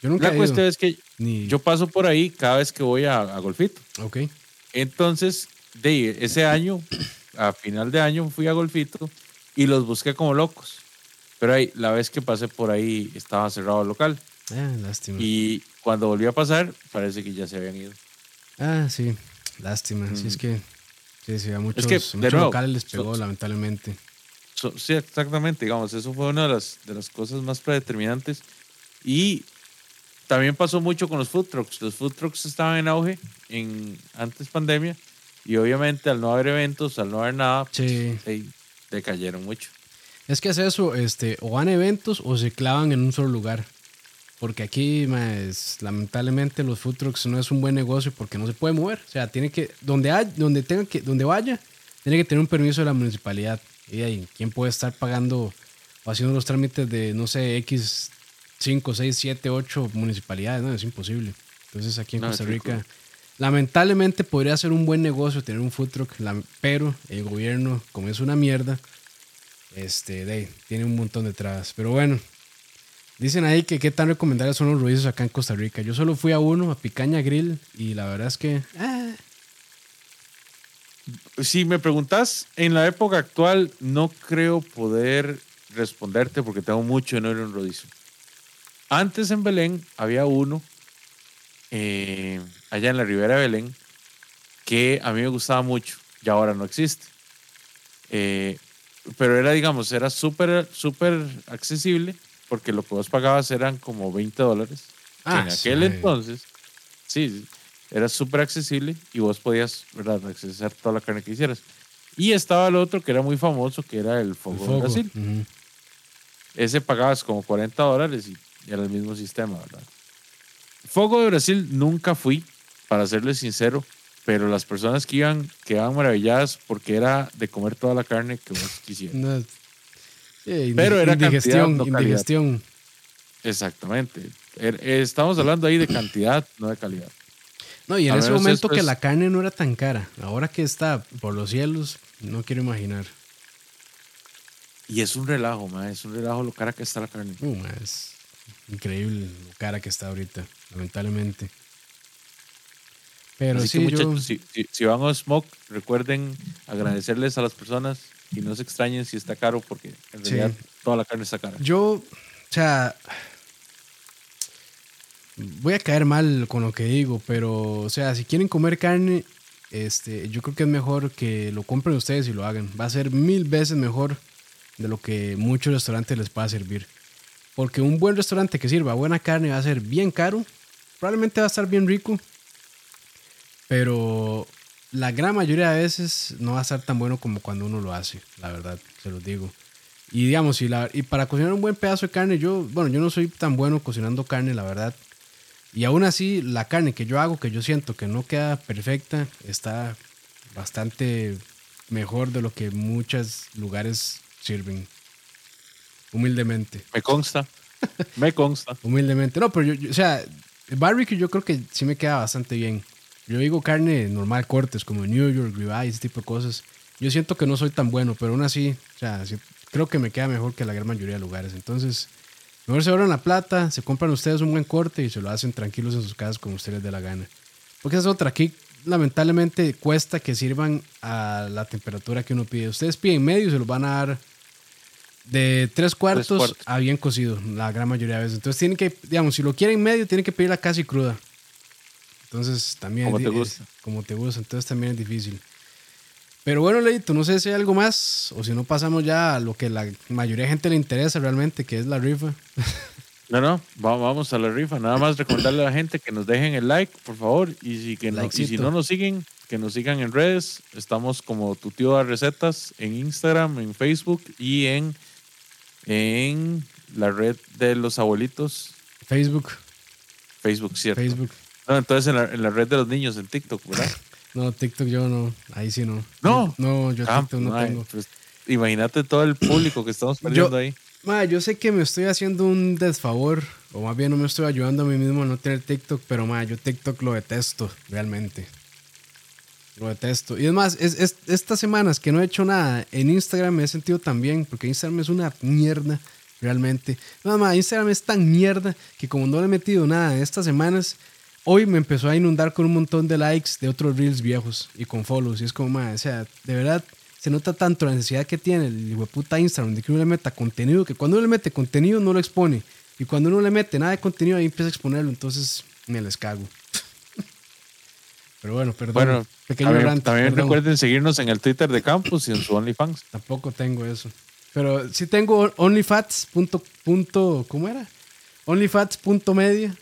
Yo nunca La cuestión es que Ni... yo paso por ahí cada vez que voy a, a Golfito. Ok. Entonces, de ese año, a final de año, fui a Golfito y los busqué como locos. Pero ahí, la vez que pasé por ahí estaba cerrado el local. Ah, lástima. Y cuando volví a pasar, parece que ya se habían ido. Ah, sí. Lástima. Sí, es que... Sí, sí, a muchos, que, de muchos nuevo, locales les pegó, so- lamentablemente. So- sí, exactamente, digamos, eso fue una de las, de las cosas más predeterminantes. Y también pasó mucho con los food trucks. Los food trucks estaban en auge en, antes pandemia y obviamente al no haber eventos, al no haber nada, pues, Sí. Decayeron mucho. Es que es eso, este, o van a eventos o se clavan en un solo lugar. Porque aquí, más, lamentablemente, los food trucks no es un buen negocio porque no se puede mover. O sea, tiene que, donde, hay, donde, tenga que, donde vaya, tiene que tener un permiso de la municipalidad. Y ahí, ¿quién puede estar pagando o haciendo los trámites de, no sé, X 5, 6, 7, 8 municipalidades? No, es imposible. Entonces, aquí en No, Costa ridículo. Lamentablemente podría ser un buen negocio tener un food truck, pero el gobierno, como es una mierda, este, de, tiene un montón de trabas. Pero bueno, dicen ahí que qué tan recomendables son los ruidos acá en Costa Rica. Yo solo fui a uno, a Picaña Grill, y la verdad es que. ah, Si me preguntas, en la época actual no creo poder responderte porque tengo mucho de no ir a un rodizo. Antes en Belén había uno, eh, allá en la ribera de Belén, que a mí me gustaba mucho y ahora no existe. Eh, pero era, digamos, era súper, súper accesible porque lo que vos pagabas eran como 20 dólares. Ah, en sí. aquel entonces, sí, era súper accesible y vos podías, ¿verdad?, accesar toda la carne que quisieras. Y estaba el otro que era muy famoso, que era el el Fogo, de. Brasil. Ujú. Ese pagabas como 40 dólares y era el mismo sistema, ¿verdad? Fogo de Brasil nunca fui, para serles sincero, pero las personas que iban quedaban maravilladas porque era de comer toda la carne que vos quisieras. No, sí, indi- Pero era indigestión, cantidad, no indigestión. Exactamente. Er- Estamos hablando ahí de cantidad, no de calidad. No, y en ese momento que la carne no era tan cara. Ahora que está por los cielos, no quiero imaginar. Y es un relajo, es un relajo lo cara que está la carne. Uh, es increíble lo cara que está ahorita, lamentablemente. Pero Así sí, que yo... muchachos, si, si- si van a Smoke, recuerden agradecerles a las personas y no se extrañen si está caro porque en Sí. realidad toda la carne está cara. Yo, o sea, voy a caer mal con lo que digo, pero, o sea, si quieren comer carne, este, yo creo que es mejor que lo compren ustedes y lo hagan. Va a ser mil veces mejor de lo que muchos restaurantes les pueda servir. Porque un buen restaurante que sirva buena carne va a ser bien caro, probablemente va a estar bien rico, pero la gran mayoría de veces no va a estar tan bueno como cuando uno lo hace, la verdad, se los digo. Y digamos, y, la, y para cocinar un buen pedazo de carne, yo, bueno, yo no soy tan bueno cocinando carne, la verdad. Y aún así, la carne que yo hago, que yo siento que no queda perfecta, está bastante mejor de lo que muchos lugares sirven. Humildemente. Me consta, me consta. Humildemente. No, pero yo, yo- o sea, el barbecue yo creo que sí me queda bastante bien. Yo digo carne normal, cortes, como New York, ribeye, ese tipo de cosas. Yo siento que no soy tan bueno, pero aún así, o sea, creo que me queda mejor que la gran mayoría de lugares. Entonces, mejor se ahorran la plata, se compran ustedes un buen corte y se lo hacen tranquilos en sus casas como ustedes dé la gana. Porque esa es otra. Aquí, lamentablemente, cuesta que sirvan a la temperatura que uno pide. Ustedes piden medio y se los van a dar de tres cuartos, cuartos. a bien cocido, la gran mayoría de veces. Entonces tienen que, digamos, si lo quieren medio, tienen que pedirla casi cruda. Entonces también Como es te gusta. es como te gusta, entonces también es difícil. Pero bueno, Leito, no sé si hay algo más o si no pasamos ya a lo que la mayoría de gente le interesa realmente, que es la rifa. No, no, va- vamos a la rifa. Nada más recordarle a la gente que nos dejen el like, por favor. Y si, que no, y si no nos siguen, que nos sigan en redes. Estamos como tu tío da recetas en Instagram, en Facebook y en, en la red de los abuelitos, Facebook, Facebook, ¿cierto? Facebook. No, entonces en la, en la red de los niños, en TikTok, ¿verdad? No, TikTok yo no, ahí sí no. No. No, yo Ah, TikTok no tengo. pues, imagínate todo el público que estamos perdiendo ahí. Ma, yo sé que me estoy haciendo un desfavor, o más bien no me estoy ayudando a mí mismo a no tener TikTok, pero ma, yo TikTok lo detesto, realmente. Lo detesto. Y es más, es, es- estas semanas que no he hecho nada en Instagram me he sentido tan bien, porque Instagram es una mierda. realmente. Más, Instagram es tan mierda que como no le he metido nada en estas semanas, hoy me empezó a inundar con un montón de likes de otros reels viejos y con follows. Y es como, madre, o sea, de verdad se nota tanto la necesidad que tiene el puta Instagram de que uno le meta contenido, que cuando uno le mete contenido no lo expone. Y cuando uno le mete nada de contenido ahí empieza a exponerlo, entonces me les cago. Pero bueno, perdón. Bueno, también, recuerden seguirnos en el Twitter de Campus y en su OnlyFans. Tampoco tengo eso. Pero sí tengo OnlyFats. ¿Cómo era? OnlyFats.media.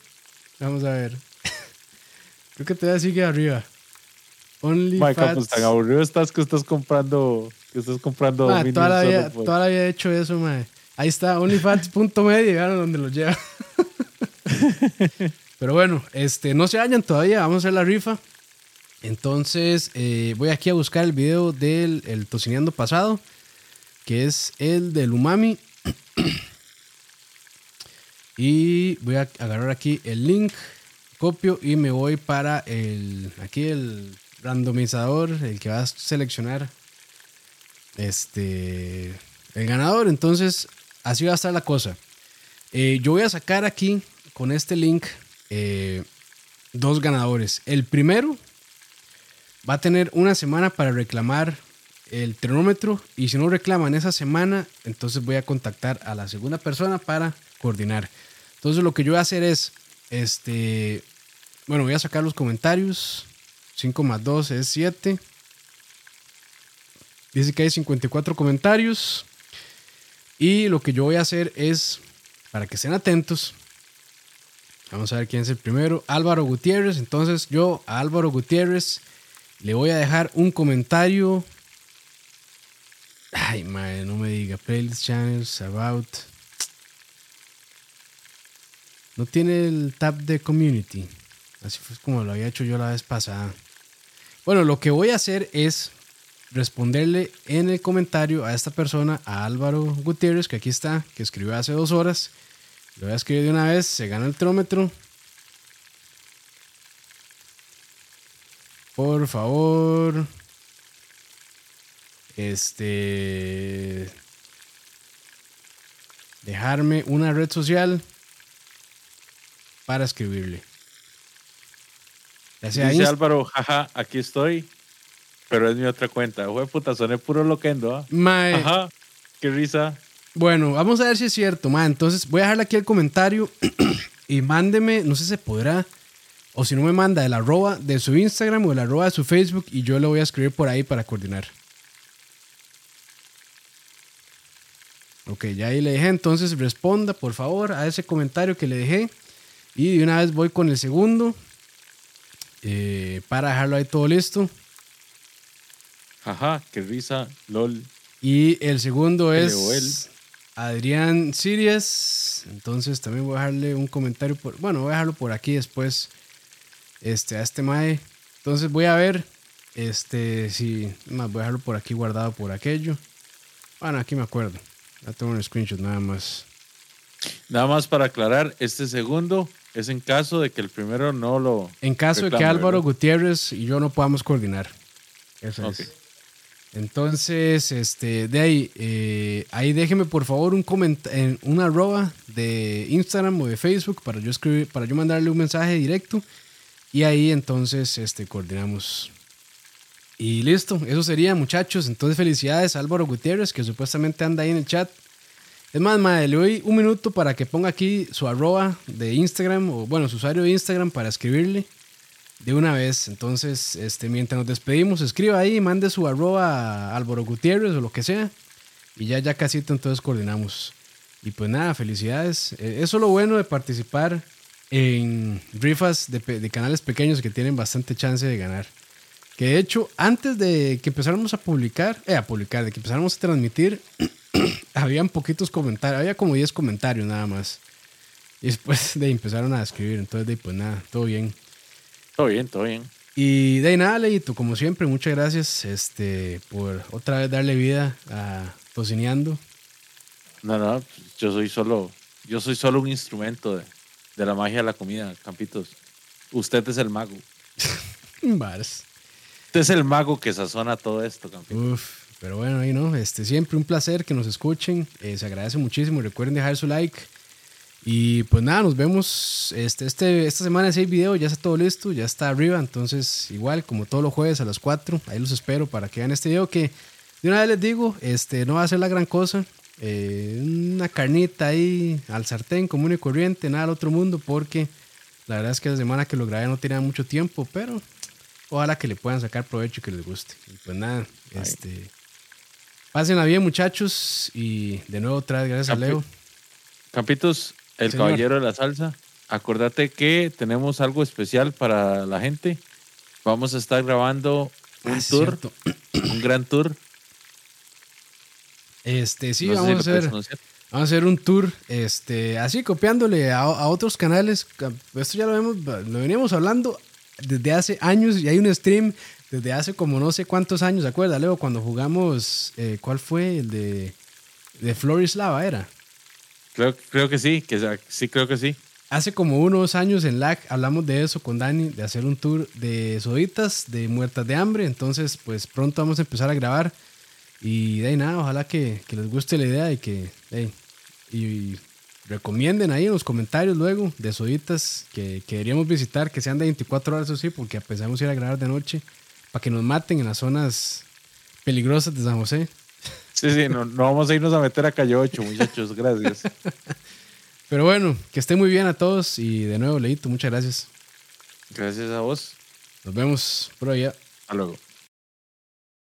Vamos a ver. Creo que todavía sigue arriba. OnlyFats. pues tan aburrido estás que estás comprando. Que estás comprando. toda, la vida, toda la he hecho eso, mae. Ahí está, OnlyFans.media. Vean donde lo lleva. Pero bueno, este, no se hallan todavía. Vamos a hacer la rifa. Entonces, eh, voy aquí a buscar el video del el tocineando pasado, que es el del umami. y voy a agarrar aquí el link, copio y me voy para el, aquí el randomizador, el que va a seleccionar este, el ganador. Entonces, así va a estar la cosa. Eh, yo voy a sacar aquí con este link eh, dos ganadores. El primero va a tener una semana para reclamar el termómetro y si no reclaman esa semana, entonces voy a contactar a la segunda persona para coordinar. Entonces lo que yo voy a hacer es, este, bueno, voy a sacar los comentarios. 5 más 2 es 7. Dice que hay 54 comentarios. Y lo que yo voy a hacer es, para que estén atentos, vamos a ver quién es el primero. Álvaro Gutiérrez. Entonces yo Álvaro Gutiérrez le voy a dejar un comentario. Ay, madre, no me diga. Playlist channels, about. No tiene el tab de community. Así fue como lo había hecho yo la vez pasada. Bueno, lo que voy a hacer es responderle en el comentario a esta persona, a Álvaro Gutiérrez, que aquí está, que escribió hace dos horas. Le voy a escribir de una vez, se gana el trómetro. Por favor. Este. Dejarme una red social para escribirle. Dice Álvaro, jaja, aquí estoy. Pero es mi otra cuenta. Güey, puta, soné puro loquendo. ¿ah? Ajá, qué risa. Bueno, vamos a ver si es cierto, ma. Entonces voy a dejarle aquí el comentario y mándeme, no sé si se podrá o si no me manda el arroba de su Instagram o el arroba de su Facebook y yo le voy a escribir por ahí para coordinar. Ok, ya ahí le dejé. Entonces responda por favor a ese comentario que le dejé. Y de una vez voy con el segundo. Eh, para dejarlo ahí todo listo. Ajá, qué risa, lol. Y el segundo es Adrián Sirias. Entonces también voy a dejarle un comentario por. Bueno, voy a dejarlo por aquí después este, a este Mae. Entonces voy a ver este, si. Más, voy a dejarlo por aquí guardado por aquello. Bueno, aquí me acuerdo. Ya tengo un screenshot nada más. Nada más para aclarar, este segundo es en caso de que el primero no lo. En caso de que Álvaro Gutiérrez y yo no podamos coordinar. Eso es. Entonces, este, de ahí, eh, ahí déjeme por favor un en una arroba de Instagram o de Facebook para yo escribir, para yo mandarle un mensaje directo y ahí entonces este, coordinamos. Y listo, eso sería muchachos. Entonces felicidades Álvaro Gutiérrez que supuestamente anda ahí en el chat. Es más, madre, le doy un minuto para que ponga aquí su arroba de Instagram o bueno, su usuario de Instagram para escribirle de una vez. Entonces, este, mientras nos despedimos, escriba ahí, mande su arroba a Álvaro Gutiérrez o lo que sea. Y ya, ya casi entonces coordinamos. Y pues nada, felicidades. Eh, eso es lo bueno de participar en rifas de, canales pequeños que tienen bastante chance de ganar. Que de hecho, antes de que empezáramos a publicar, eh, a publicar, de que empezáramos a transmitir, habían poquitos comentarios, había como 10 comentarios nada más. Y después de empezaron a escribir, entonces de pues nada, todo bien. Todo bien, todo bien. Y de nada, Leito, como siempre, muchas gracias este, por otra vez darle vida a Tocineando. No, no, yo soy solo, yo soy solo un instrumento de, de la magia de la comida, Campitos. Usted es el mago. Bars. Usted es el mago que sazona todo esto, Campitos. Uf. Pero bueno, ahí no, este, siempre un placer que nos escuchen. Eh, se agradece muchísimo. Recuerden dejar su like. Y pues nada, nos vemos este, este, esta semana hay video, ya está todo listo, ya está arriba. Entonces, igual, como todos los jueves a las 4, ahí los espero para que vean este video que de una vez les digo, este, no va a ser la gran cosa. Eh, una carnita ahí al sartén común y corriente, nada al otro mundo, porque la verdad es que la semana que lo grabé no tenía mucho tiempo, pero ojalá que le puedan sacar provecho y que les guste. Y pues nada, este, pásenla bien muchachos y de nuevo otra vez gracias a Leo. Campitos, el caballero de la salsa, acordate que tenemos algo especial para la gente. Vamos a estar grabando un ah, tour, un gran tour este, sí, vamos, a hacer, vamos a hacer un tour, este, así copiándole a, otros canales. Esto ya lo, vemos, lo veníamos hablando desde hace años y hay un stream desde hace como no sé cuántos años, ¿se acuerda, Leo? Cuando jugamos, eh, ¿cuál fue? El de, de Florislava, ¿era? Creo, creo que sí, que sí, creo que sí. Hace como unos años en LAC hablamos de eso con Dani, de hacer un tour de soditas, de muertas de hambre. Entonces, pues pronto vamos a empezar a grabar. Y de ahí nada, ojalá que, les guste la idea y que y, recomienden ahí en los comentarios luego de soditas que, que, deberíamos visitar, que sean de 24 horas, o sí, porque empezamos a ir a grabar de noche para que nos maten en las zonas peligrosas de San José. Sí, sí, no, no vamos a irnos a meter a Calle 8, muchachos, gracias. Pero bueno, que estén muy bien a todos y de nuevo, Leito, muchas gracias. Gracias a vos. Nos vemos por allá. Hasta luego.